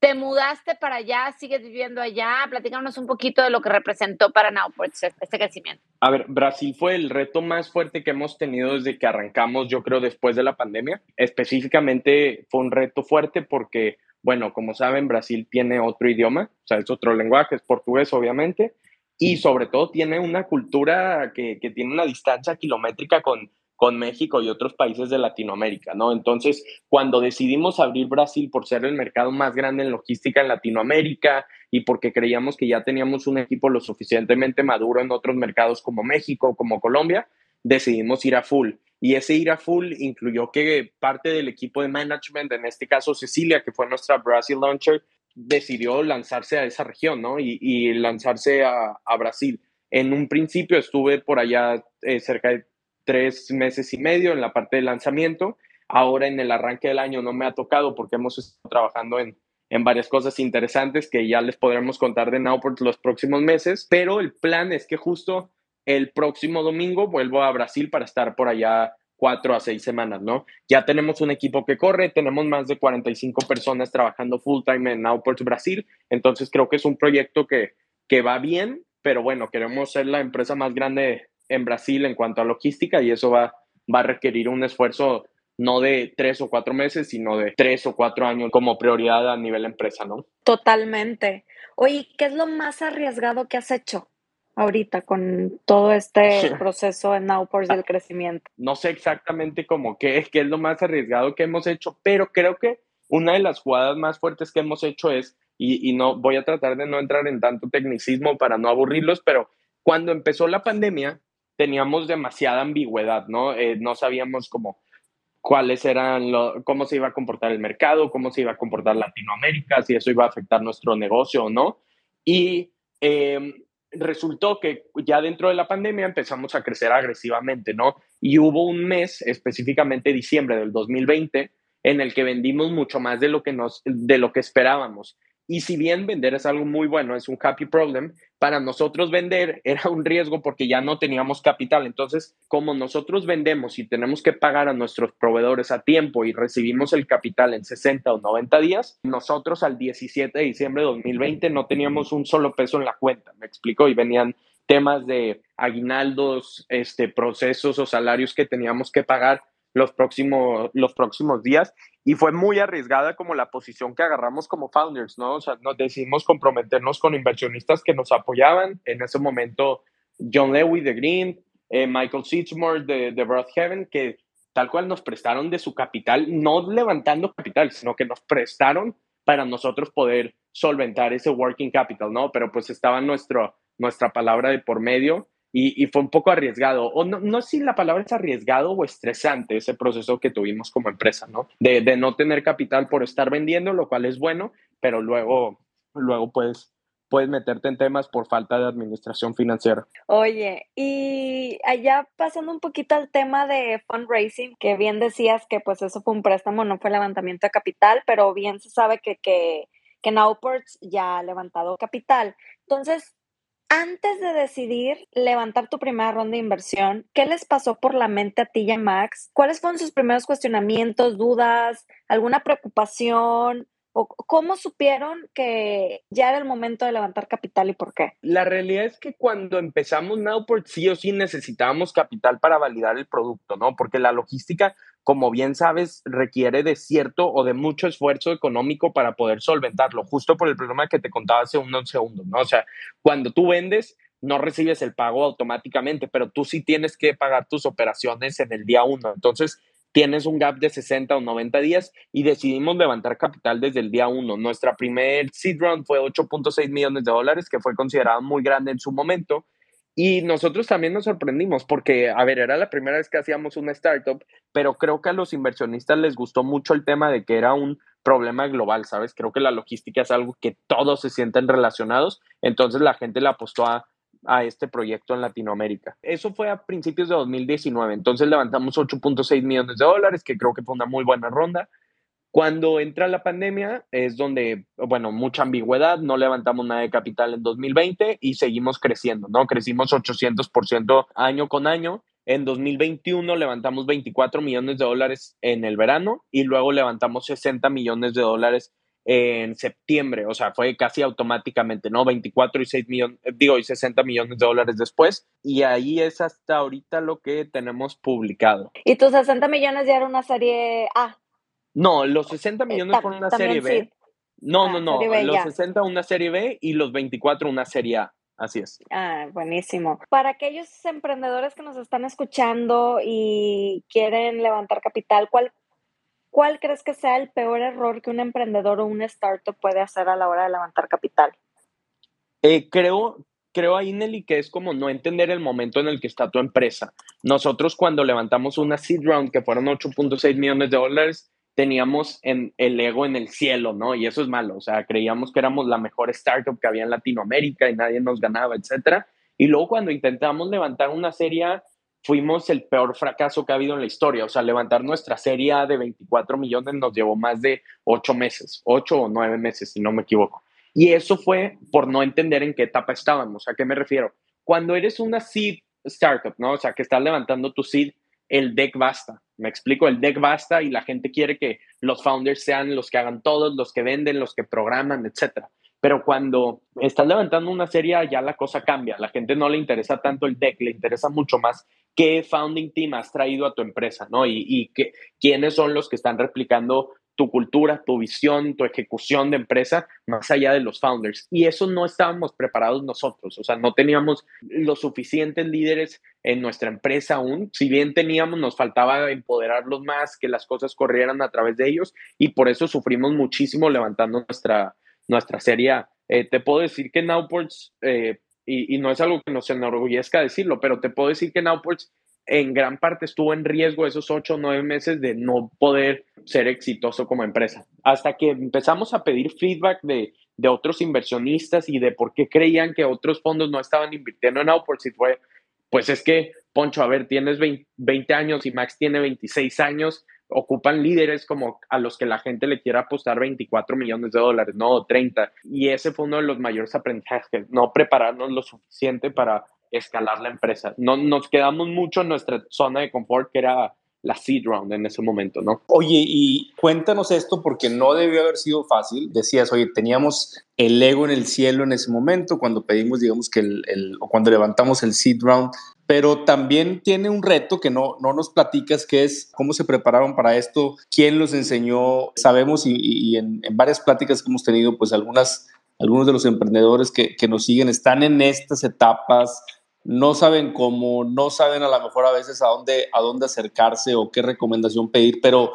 ¿Te mudaste para allá? ¿Sigues viviendo allá? Platícanos un poquito de lo que representó para Nowports este crecimiento. A ver, Brasil fue el reto más fuerte que hemos tenido desde que arrancamos, yo creo, después de la pandemia. Específicamente fue un reto fuerte porque, bueno, como saben, Brasil tiene otro idioma, o sea, es otro lenguaje, es portugués, obviamente, y sobre todo tiene una cultura que, que tiene una distancia kilométrica con con México y otros países de Latinoamérica, ¿no? Entonces, cuando decidimos abrir Brasil por ser el mercado más grande en logística en Latinoamérica y porque creíamos que ya teníamos un equipo lo suficientemente maduro en otros mercados como México, como Colombia, decidimos ir a full. Y ese ir a full incluyó que parte del equipo de management, en este caso Cecilia, que fue nuestra Brasil Launcher, decidió lanzarse a esa región, ¿no? Y, lanzarse a, Brasil. En un principio estuve por allá eh, cerca de tres meses y medio en la parte de lanzamiento. Ahora en el arranque del año no me ha tocado porque hemos estado trabajando en, en varias cosas interesantes que ya les podremos contar de Nowport los próximos meses, pero el plan es que justo el próximo domingo vuelvo a Brasil para estar por allá cuatro a seis semanas, ¿no? Ya tenemos un equipo que corre, tenemos más de 45 personas trabajando full time en Nowport Brasil, entonces creo que es un proyecto que, que va bien, pero bueno, queremos ser la empresa más grande en Brasil en cuanto a logística y eso va, va a requerir un esfuerzo no de tres o cuatro meses, sino de tres o cuatro años como prioridad a nivel empresa, ¿no? Totalmente. Oye, ¿qué es lo más arriesgado que has hecho ahorita con todo este proceso en Nowports del crecimiento? No sé exactamente cómo qué, qué es lo más arriesgado que hemos hecho, pero creo que una de las jugadas más fuertes que hemos hecho es, y, y no voy a tratar de no entrar en tanto tecnicismo para no aburrirlos, pero cuando empezó la pandemia, teníamos demasiada ambigüedad, ¿no? Eh, no sabíamos cómo cuáles eran, lo, cómo se iba a comportar el mercado, cómo se iba a comportar Latinoamérica, si eso iba a afectar nuestro negocio o no. Y em, resultó que ya dentro de la pandemia empezamos a crecer agresivamente, ¿no? Y hubo un mes, específicamente diciembre del 2020, en el que vendimos mucho más de lo que, nos, de lo que esperábamos. Y si bien vender es algo muy bueno, es un happy problem, para nosotros vender era un riesgo porque ya no teníamos capital. Entonces, como nosotros vendemos y tenemos que pagar a nuestros proveedores a tiempo y recibimos el capital en 60 o 90 días, nosotros al 17 de diciembre de 2020 no teníamos un solo peso en la cuenta, me explico, y venían temas de aguinaldos, este, procesos o salarios que teníamos que pagar los los próximos días y fue muy arriesgada como la posición que agarramos como founders, ¿no? O sea, nos decidimos comprometernos con inversionistas que nos apoyaban. En ese momento, John Lewis de Green, eh, Michael Sitchmore de, de Broadhaven, que tal cual nos prestaron de su capital, no levantando capital, sino que nos prestaron para nosotros poder solventar ese working capital, ¿no? Pero pues estaba nuestro, nuestra palabra de por medio y, fue un poco arriesgado, o no, no sé si la palabra es arriesgado o estresante ese proceso que tuvimos como empresa, ¿no? De, de, no tener capital por estar vendiendo, lo cual es bueno, pero luego, luego puedes, puedes meterte en temas por falta de administración financiera. Oye, y allá pasando un poquito al tema de fundraising, que bien decías que pues eso fue un préstamo, no fue levantamiento de capital, pero bien se sabe que, que, que Nowports ya ha levantado capital. Entonces, antes de decidir levantar tu primera ronda de inversión, ¿qué les pasó por la mente a ti y a Max? ¿Cuáles fueron sus primeros cuestionamientos, dudas, alguna preocupación? ¿O cómo supieron que ya era el momento de levantar capital y por qué? La realidad es que cuando empezamos Nowport sí o sí necesitábamos capital para validar el producto, ¿no? Porque la logística como bien sabes, requiere de cierto o de mucho esfuerzo económico para poder solventarlo, justo por el problema que te contaba hace unos segundos, ¿no? O sea, cuando tú vendes, no recibes el pago automáticamente, pero tú sí tienes que pagar tus operaciones en el día uno. Entonces, tienes un gap de 60 o 90 días y decidimos levantar capital desde el día uno. Nuestra primer seed round fue 8.6 millones de dólares, que fue considerado muy grande en su momento Y nosotros también nos sorprendimos porque, a ver, era la primera vez que hacíamos una startup, pero creo que a los inversionistas les gustó mucho el tema de que era un problema global, ¿sabes? Creo que la logística es algo que todos se sienten relacionados, entonces la gente le apostó a, a este proyecto en Latinoamérica. Eso fue a principios de 2019, entonces levantamos 8.6 millones de dólares, que creo que fue una muy buena ronda. Cuando entra la pandemia es donde, bueno, mucha ambigüedad, no levantamos nada de capital en 2020 y seguimos creciendo, ¿no? Crecimos 800% año con año. En 2021 levantamos 24 millones de dólares en el verano y luego levantamos 60 millones de dólares en septiembre, o sea, fue casi automáticamente, ¿no? 24 y 6 millones, digo, y 60 millones de dólares después, y ahí es hasta ahorita lo que tenemos publicado. ¿Y tus 60 millones ya era una serie A? No, los 60 millones fueron una serie B. sí. No, Ah, no, no, B, los ya. 60 una serie B y los 24 una serie A, así es. Ah, buenísimo. Para aquellos emprendedores que nos están escuchando y quieren levantar capital, ¿cuál, ¿cuál crees que sea el peor error que un emprendedor o una startup puede hacer a la hora de levantar capital? Eh, creo, creo ahí, Nelly, que es como no entender el momento en el que está tu empresa. Nosotros cuando levantamos una seed round, que fueron 8.6 millones de dólares, teníamos en, el ego en el cielo, ¿no? Y eso es malo, o sea, creíamos que éramos la mejor startup que había en Latinoamérica y nadie nos ganaba, etcétera. Y luego cuando intentamos levantar una serie, fuimos el peor fracaso que ha habido en la historia. O sea, levantar nuestra serie de 24 millones nos llevó más de 8 meses, 8 o 9 meses, si no me equivoco. Y eso fue por no entender en qué etapa estábamos. ¿A qué me refiero? Cuando eres una seed startup, ¿no? O sea, que estás levantando tu seed, el deck basta. Me explico, el deck basta y la gente quiere que los founders sean los que hagan todos, los que venden, los que programan, etcétera. Pero cuando estás levantando una serie, ya la cosa cambia. La gente no le interesa tanto el deck, le interesa mucho más qué founding team has traído a tu empresa, ¿no? Y, y que, quiénes son los que están replicando tu cultura, tu visión, tu ejecución de empresa, más allá de los founders. Y eso no estábamos preparados nosotros, o sea, no teníamos los suficientes líderes en nuestra empresa aún. Si bien teníamos, nos faltaba empoderarlos más, que las cosas corrieran a través de ellos y por eso sufrimos muchísimo levantando nuestra, nuestra serie. Eh, te puedo decir que Nowports, eh, y, no es algo que nos enorgullezca decirlo, pero te puedo decir que Nowports en gran parte estuvo en riesgo esos ocho o nueve meses de no poder ser exitoso como empresa. Hasta que empezamos a pedir feedback de, de otros inversionistas y de por qué creían que otros fondos no estaban invirtiendo en Outports y fue, pues es que, Poncho, a ver, tienes 20, 20 años y Max tiene 26 años, ocupan líderes como a los que la gente le quiera apostar 24 millones de dólares, no 30. Y ese fue uno de los mayores aprendizajes, no prepararnos lo suficiente para escalar la empresa. No, nos quedamos mucho en nuestra zona de confort, que era la seed round en ese momento, ¿no? Oye, y cuéntanos esto porque no debió haber sido fácil. Decías, oye, teníamos el ego en el cielo en ese momento cuando pedimos, digamos, que el, el o cuando levantamos el seed round, pero también tiene un reto que no, no nos platicas, que es cómo se prepararon para esto, quién los enseñó. Sabemos y, y en, en, varias pláticas que hemos tenido, pues algunas, algunos de los emprendedores que, que nos siguen están en estas etapas no saben cómo, no saben a lo mejor a veces a dónde, a dónde acercarse o qué recomendación pedir, pero,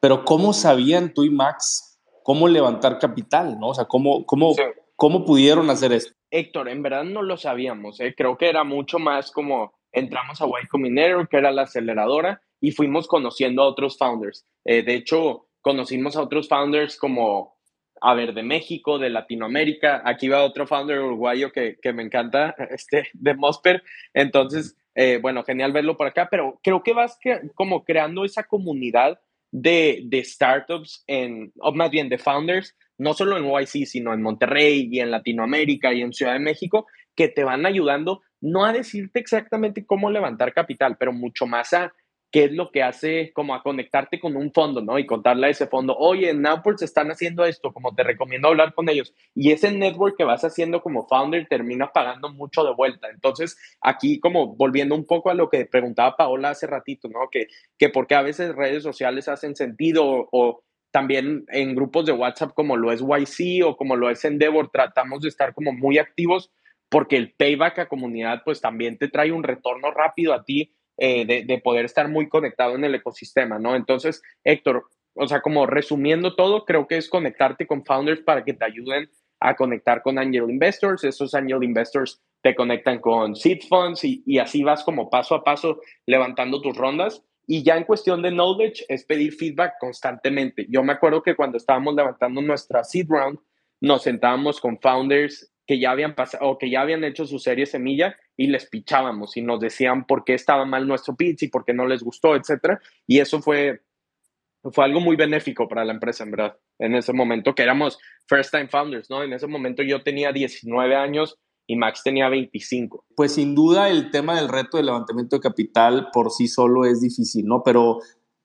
pero ¿cómo sabían tú y Max cómo levantar capital? ¿no? O sea, ¿cómo, cómo, sí. ¿cómo pudieron hacer esto? Héctor, en verdad no lo sabíamos. ¿eh? Creo que era mucho más como entramos a Y Combinator, que era la aceleradora, y fuimos conociendo a otros founders. Eh, de hecho, conocimos a otros founders como a ver, de México, de Latinoamérica. Aquí va otro founder uruguayo que, que me encanta, este, de Mosper. Entonces, eh, bueno, genial verlo por acá, pero creo que vas que, como creando esa comunidad de, de startups, en, o más bien de founders, no solo en YC, sino en Monterrey y en Latinoamérica y en Ciudad de México, que te van ayudando no a decirte exactamente cómo levantar capital, pero mucho más a qué es lo que hace como a conectarte con un fondo, ¿no? Y contarle a ese fondo, oye, en Nowports están haciendo esto, como te recomiendo hablar con ellos. Y ese network que vas haciendo como founder termina pagando mucho de vuelta. Entonces, aquí como volviendo un poco a lo que preguntaba Paola hace ratito, ¿no? Que, que porque a veces redes sociales hacen sentido o también en grupos de WhatsApp como lo es YC o como lo es Endeavor, tratamos de estar como muy activos porque el payback a comunidad pues también te trae un retorno rápido a ti eh, de, de, poder estar muy conectado en el ecosistema, ¿no? Entonces, Héctor, o sea, como resumiendo todo, creo que es conectarte con founders para que te ayuden a conectar con angel investors. Esos angel investors te conectan con seed funds y, y así vas como paso a paso levantando tus rondas. Y ya en cuestión de knowledge es pedir feedback constantemente. Yo me acuerdo que cuando estábamos levantando nuestra seed round, nos sentábamos con founders que ya habían pasado o que ya habían hecho su serie semilla y les pichábamos y nos decían por qué estaba mal nuestro pitch y por qué no les gustó, etcétera. Y eso fue fue algo muy benéfico para la empresa, en verdad, en ese momento que éramos first time founders, ¿no? En ese momento yo tenía 19 años y Max tenía 25. Pues sin duda el tema del reto del levantamiento de capital por sí solo es difícil, ¿no? Pero,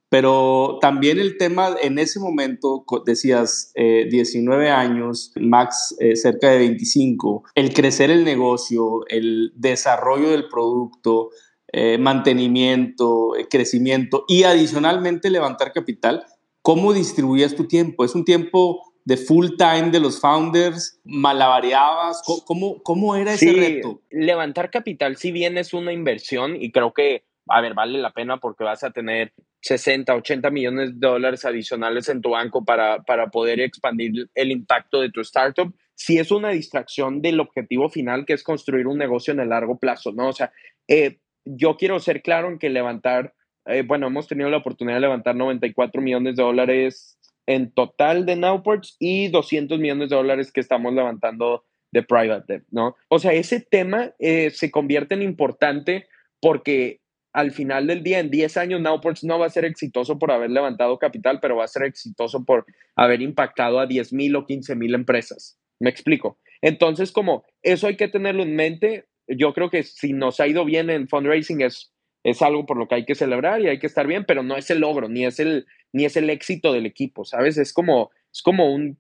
pero también el tema en ese momento, decías, 19 eh, años, Max eh, cerca de 25, el crecer el negocio, el desarrollo del producto, eh, mantenimiento, eh, crecimiento y adicionalmente levantar capital, ¿cómo distribuías tu tiempo? ¿Es un tiempo de full time de los founders? ¿Malabareabas? ¿Cómo, cómo era ese reto? Levantar capital, si bien es una inversión y creo que, a ver, vale la pena porque vas a tener 60, 80 millones de dólares adicionales en tu banco para, para poder expandir el impacto de tu startup si es una distracción del objetivo final, que es construir un negocio en el largo plazo, ¿no? O sea, eh, yo quiero ser claro en que levantar, eh, bueno, hemos tenido la oportunidad de levantar 94 millones de dólares en total de Nowports y 200 millones de dólares que estamos levantando de private debt, ¿no? O sea, ese tema eh, se convierte en importante porque al final del día, en 10 años, Nowports no va a ser exitoso por haber levantado capital, pero va a ser exitoso por haber impactado a 10 mil o 15 mil empresas. ¿Me explico? Entonces, como eso hay que tenerlo en mente, yo creo que si nos ha ido bien en fundraising es, es algo por lo que hay que celebrar y hay que estar bien, pero no es el logro, ni es el, ni es el éxito del equipo, ¿sabes? Es como, es como un,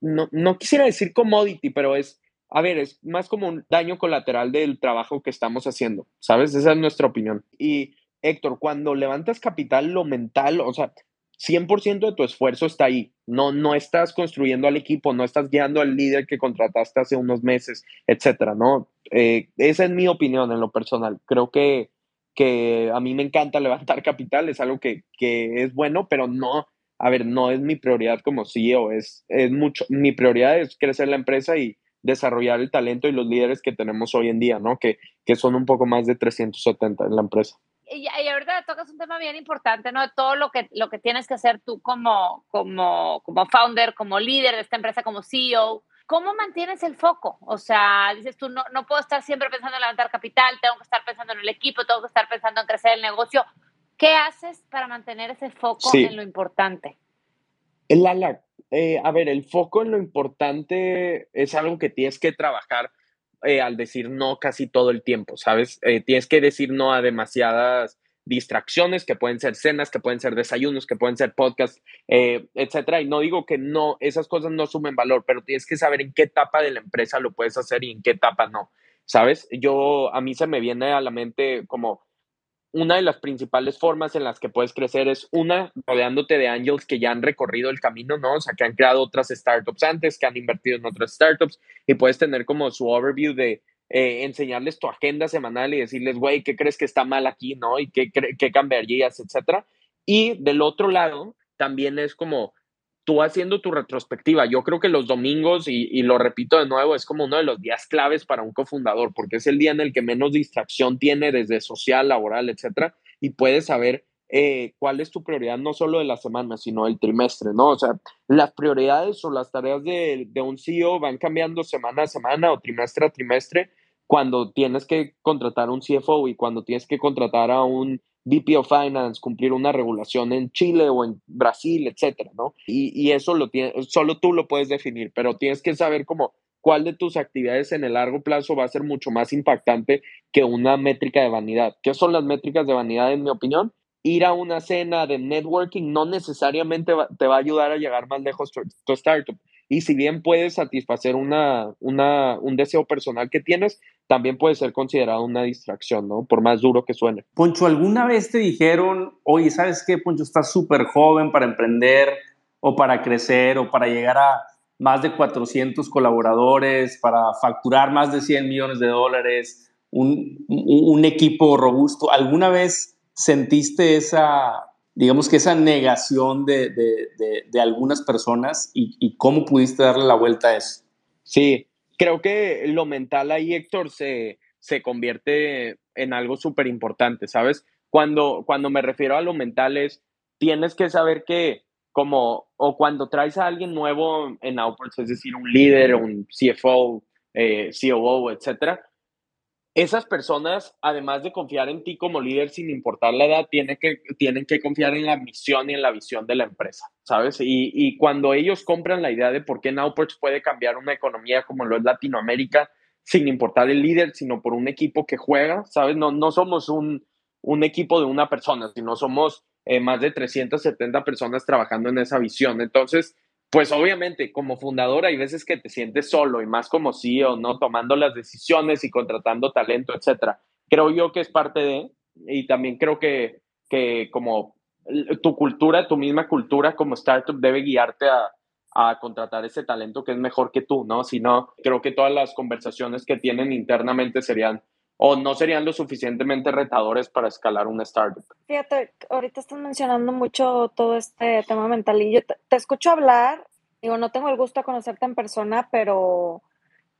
no, no quisiera decir commodity, pero es, a ver, es más como un daño colateral del trabajo que estamos haciendo, ¿sabes? Esa es nuestra opinión. Y Héctor, cuando levantas capital, lo mental, o sea, 100% de tu esfuerzo está ahí. No, no estás construyendo al equipo, no estás guiando al líder que contrataste hace unos meses, etcétera, ¿no? Eh, esa es mi opinión en lo personal. Creo que, que a mí me encanta levantar capital, es algo que, que, es bueno, pero no, a ver, no es mi prioridad como CEO, es, es mucho, mi prioridad es crecer la empresa y desarrollar el talento y los líderes que tenemos hoy en día, ¿no? Que, que son un poco más de 370 en la empresa y, y, ahorita tocas un tema bien importante, ¿no? De todo lo que, lo que tienes que hacer tú como, como, como founder, como líder de esta empresa, como CEO. ¿Cómo mantienes el foco? O sea, dices tú, no, no puedo estar siempre pensando en levantar capital, tengo que estar pensando en el equipo, tengo que estar pensando en crecer el negocio. ¿Qué haces para mantener ese foco en lo importante? Lala, eh, a ver, el foco en lo importante es algo que tienes que trabajar eh, al decir no casi todo el tiempo, ¿sabes? Eh, tienes que decir no a demasiadas distracciones que pueden ser cenas, que pueden ser desayunos, que pueden ser podcasts, eh, etcétera. Y no digo que no, esas cosas no sumen valor, pero tienes que saber en qué etapa de la empresa lo puedes hacer y en qué etapa no, ¿sabes? Yo, a mí se me viene a la mente como una de las principales formas en las que puedes crecer es una, rodeándote de angels que ya han recorrido el camino, ¿no? O sea, que han creado otras startups antes, que han invertido en otras startups y puedes tener como su overview de eh, enseñarles tu agenda semanal y decirles, güey, ¿qué crees que está mal aquí, ¿no? Y qué, qué cambiarías, etcétera. Y del otro lado, también es como tú haciendo tu retrospectiva. Yo creo que los domingos, y, lo repito de nuevo, es como uno de los días claves para un cofundador, porque es el día en el que menos distracción tiene desde social, laboral, etcétera, y puedes saber eh, cuál es tu prioridad no solo de la semana, sino del trimestre, ¿no? O sea, las prioridades o las tareas de, de un CEO van cambiando semana a semana o trimestre a trimestre cuando tienes que contratar un CFO y cuando tienes que contratar a un VP of Finance, cumplir una regulación en Chile o en Brasil, etcétera, ¿no? Y, eso lo tiene, solo tú lo puedes definir, pero tienes que saber cómo cuál de tus actividades en el largo plazo va a ser mucho más impactante que una métrica de vanidad. ¿Qué son las métricas de vanidad, en mi opinión? Ir a una cena de networking no necesariamente te va a ayudar a llegar más lejos tu, tu startup. Y si bien puedes satisfacer una, una, un deseo personal que tienes, también puede ser considerado una distracción, ¿no? Por más duro que suene. Poncho, ¿alguna vez te dijeron, oye, ¿sabes qué, Poncho? Estás súper joven para emprender o para crecer o para llegar a más de 400 colaboradores, para facturar más de 100 millones de dólares, un, un equipo robusto? ¿Alguna vez sentiste esa, digamos que esa negación de, de, de, algunas personas y, cómo pudiste darle la vuelta a eso. Sí, creo que lo mental ahí, Héctor, se, se convierte en algo súper importante, ¿sabes? Cuando, cuando me refiero a lo mental es, tienes que saber que como, o cuando traes a alguien nuevo en Outports, es decir, un líder, un CFO, eh, COO, etcétera, esas personas, además de confiar en ti como líder sin importar la edad, tienen que, tienen que confiar en la misión y en la visión de la empresa, ¿sabes? Y, cuando ellos compran la idea de por qué Nowports puede cambiar una economía como lo es Latinoamérica, sin importar el líder, sino por un equipo que juega, ¿sabes? No, no somos un, un equipo de una persona, sino somos eh, más de 370 personas trabajando en esa visión. Entonces, pues obviamente como fundador hay veces que te sientes solo y más como CEO, ¿no? Tomando las decisiones y contratando talento, etcétera. Creo yo que es parte de, y también creo que, que como tu cultura, tu misma cultura como startup debe guiarte a, a contratar ese talento que es mejor que tú, ¿no? Si no, creo que todas las conversaciones que tienen internamente serían o no serían lo suficientemente retadores para escalar una startup. Fíjate, ahorita estás mencionando mucho todo este tema mental y yo te, escucho hablar, digo, no tengo el gusto de conocerte en persona, pero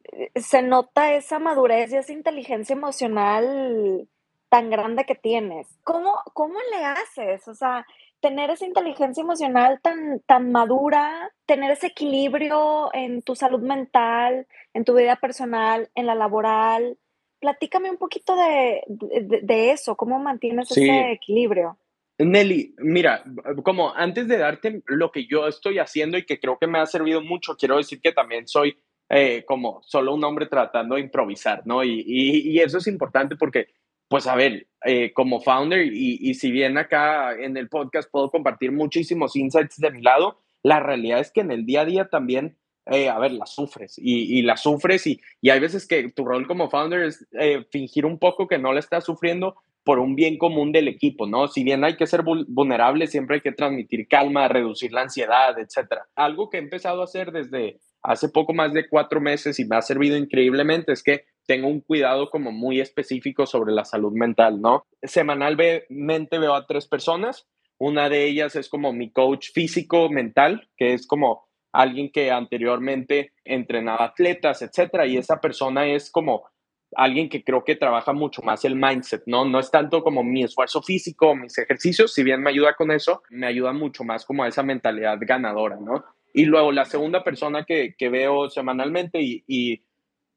eh, se nota esa madurez y esa inteligencia emocional tan grande que tienes. ¿Cómo, cómo le haces? O sea, tener esa inteligencia emocional tan, tan madura, tener ese equilibrio en tu salud mental, en tu vida personal, en la laboral, platícame un poquito de, de, eso, cómo mantienes ese equilibrio. Nelly, mira, como antes de darte lo que yo estoy haciendo y que creo que me ha servido mucho, quiero decir que también soy eh, como solo un hombre tratando de improvisar, ¿no? Y, y, eso es importante porque, pues a ver, eh, como founder y, y si bien acá en el podcast puedo compartir muchísimos insights de mi lado, la realidad es que en el día a día también eh, a ver, la sufres y, y la sufres y, y, hay veces que tu rol como founder es eh, fingir un poco que no la estás sufriendo por un bien común del equipo, ¿no? Si bien hay que ser vulnerable, siempre hay que transmitir calma, reducir la ansiedad, etcétera. Algo que he empezado a hacer desde hace poco más de cuatro meses y me ha servido increíblemente es que tengo un cuidado como muy específico sobre la salud mental, ¿no? Semanalmente veo a tres personas. Una de ellas es como mi coach físico mental, que es como alguien que anteriormente entrenaba atletas, etcétera, y esa persona es como alguien que creo que trabaja mucho más el mindset, ¿no? No es tanto como mi esfuerzo físico, mis ejercicios, si bien me ayuda con eso, me ayuda mucho más como a esa mentalidad ganadora, ¿no? Y luego la segunda persona que, que veo semanalmente y, y,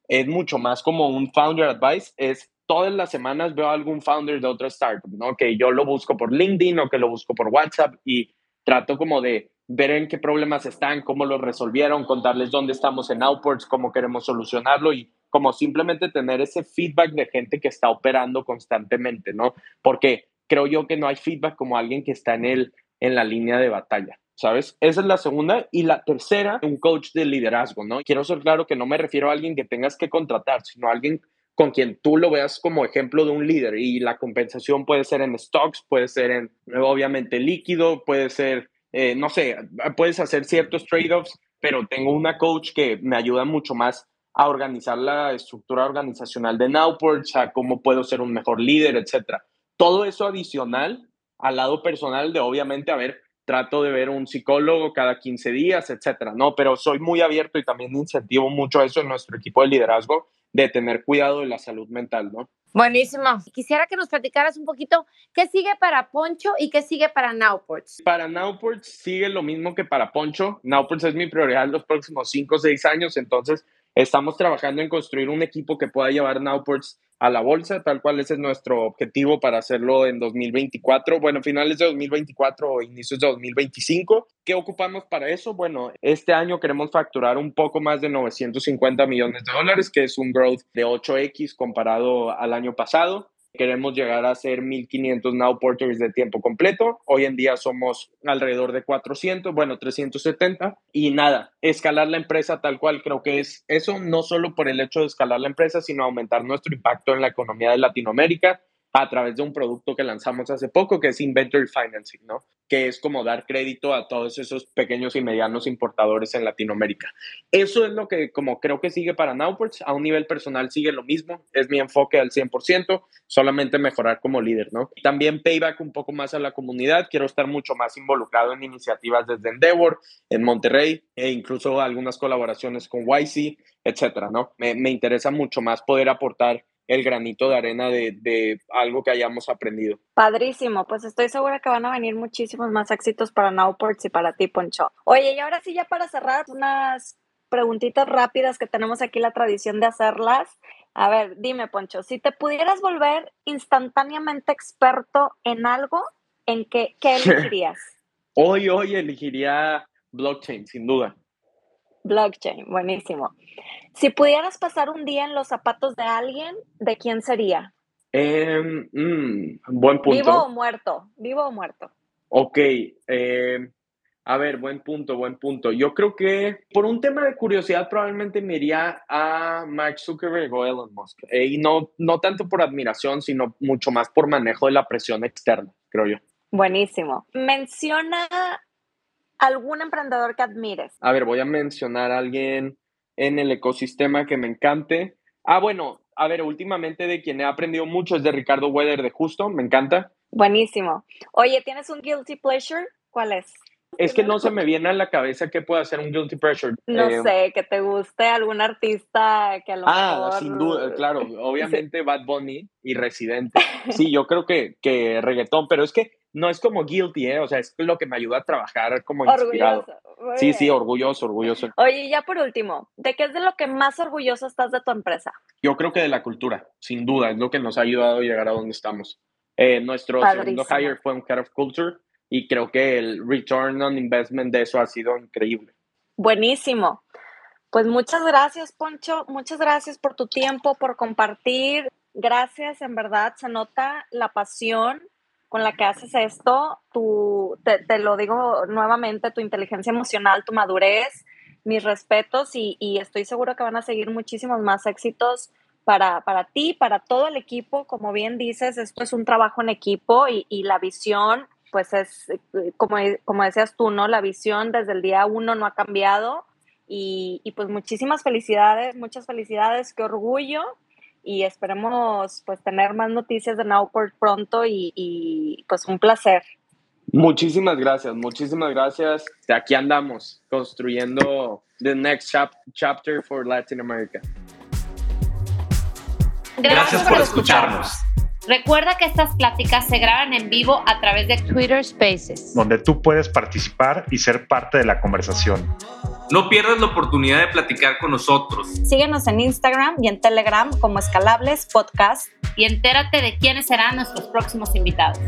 es mucho más como un founder advice es todas las semanas veo a algún founder de otra startup, ¿no? Que yo lo busco por LinkedIn o que lo busco por WhatsApp y trato como de ver en qué problemas están, cómo los resolvieron, contarles dónde estamos en Outports, cómo queremos solucionarlo y como simplemente tener ese feedback de gente que está operando constantemente, ¿no? Porque creo yo que no hay feedback como alguien que está en, el, en la línea de batalla. ¿Sabes? Esa es la segunda. Y la tercera, un coach de liderazgo, ¿no? Quiero ser claro que no me refiero a alguien que tengas que contratar, sino a alguien con quien tú lo veas como ejemplo de un líder. Y la compensación puede ser en stocks, puede ser en, obviamente, líquido, puede ser eh, no sé, puedes hacer ciertos trade-offs, pero tengo una coach que me ayuda mucho más a organizar la estructura organizacional de Nowports, a cómo puedo ser un mejor líder, etcétera. Todo eso adicional al lado personal de obviamente, a ver, trato de ver un psicólogo cada 15 días, etcétera, ¿no? Pero soy muy abierto y también incentivo mucho eso en nuestro equipo de liderazgo, de tener cuidado de la salud mental, ¿no? Buenísimo. Quisiera que nos platicaras un poquito qué sigue para Poncho y qué sigue para Nowports. Para Nowports sigue lo mismo que para Poncho. Nowports es mi prioridad en los próximos 5 o 6 años, entonces estamos trabajando en construir un equipo que pueda llevar Nowports a la bolsa, tal cual ese es nuestro objetivo para hacerlo en 2024, bueno, finales de 2024 o inicios de 2025. ¿Qué ocupamos para eso? Bueno, este año queremos facturar un poco más de 950 millones de dólares, que es un growth de 8x comparado al año pasado. Queremos llegar a ser 1.500 Now Porters de tiempo completo. Hoy en día somos alrededor de 400, bueno, 370. Y nada, escalar la empresa tal cual creo que es eso, no solo por el hecho de escalar la empresa, sino aumentar nuestro impacto en la economía de Latinoamérica a través de un producto que lanzamos hace poco, que es Inventory Financing, ¿no? Que es como dar crédito a todos esos pequeños y medianos importadores en Latinoamérica. Eso es lo que como creo que sigue para Nowports. A un nivel personal sigue lo mismo. Es mi enfoque al 100%, solamente mejorar como líder, ¿no? También payback un poco más a la comunidad. Quiero estar mucho más involucrado en iniciativas desde Endeavor, en Monterrey, e incluso algunas colaboraciones con YC, etcétera, ¿no? Me, me interesa mucho más poder aportar el granito de arena de, de, algo que hayamos aprendido. Padrísimo, pues estoy segura que van a venir muchísimos más éxitos para Nowports y para ti, Poncho. Oye, y ahora sí, ya para cerrar, unas preguntitas rápidas que tenemos aquí la tradición de hacerlas. A ver, dime, Poncho, si te pudieras volver instantáneamente experto en algo, ¿en qué, qué elegirías? hoy, hoy elegiría blockchain, sin duda. Blockchain, buenísimo. Si pudieras pasar un día en los zapatos de alguien, ¿de quién sería? Eh, mm, buen punto. ¿Vivo o muerto? ¿Vivo o muerto? Ok. Eh, a ver, buen punto, buen punto. Yo creo que por un tema de curiosidad probablemente me iría a Mark Zuckerberg o Elon Musk. Eh, y no, no tanto por admiración, sino mucho más por manejo de la presión externa, creo yo. Buenísimo. Menciona algún emprendedor que admires. A ver, voy a mencionar a alguien en el ecosistema que me encante. Ah, bueno, a ver, últimamente de quien he aprendido mucho es de Ricardo Weather de Justo, me encanta. Buenísimo. Oye, ¿tienes un guilty pleasure? ¿Cuál es? Es que no se me viene a la cabeza qué puede hacer un guilty pleasure. No eh, sé, que te guste algún artista que a lo ah, mejor... sin duda, claro, obviamente Bad Bunny y Residente. Sí, yo creo que, que reggaetón, pero es que no es como guilty, ¿eh? O sea, es lo que me ayuda a trabajar como inspirado. Sí, sí, orgulloso, orgulloso. Oye, ya por último, ¿de qué es de lo que más orgulloso estás de tu empresa? Yo creo que de la cultura, sin duda, es lo que nos ha ayudado a llegar a donde estamos. Eh, nuestro segundo hire fue un Head of Culture y creo que el return on investment de eso ha sido increíble. Buenísimo. Pues muchas gracias, Poncho. Muchas gracias por tu tiempo, por compartir. Gracias, en verdad, se nota la pasión con la que haces esto, tu, te, lo digo nuevamente, tu inteligencia emocional, tu madurez, mis respetos y, estoy seguro que van a seguir muchísimos más éxitos para, para, ti, para todo el equipo. Como bien dices, esto es un trabajo en equipo y, la visión, pues es, como, como decías tú, ¿no? La visión desde el día uno no ha cambiado y, y pues muchísimas felicidades, muchas felicidades, qué orgullo y esperemos pues tener más noticias de Nowport pronto y, pues un placer. Muchísimas gracias, muchísimas gracias. De aquí andamos construyendo the next chapter for Latin America. Gracias, por escucharnos. Recuerda que estas pláticas se graban en vivo a través de Twitter Spaces, donde tú puedes participar y ser parte de la conversación. No pierdas la oportunidad de platicar con nosotros. Síguenos en Instagram y en Telegram como Escalables Podcast y entérate de quiénes serán nuestros próximos invitados.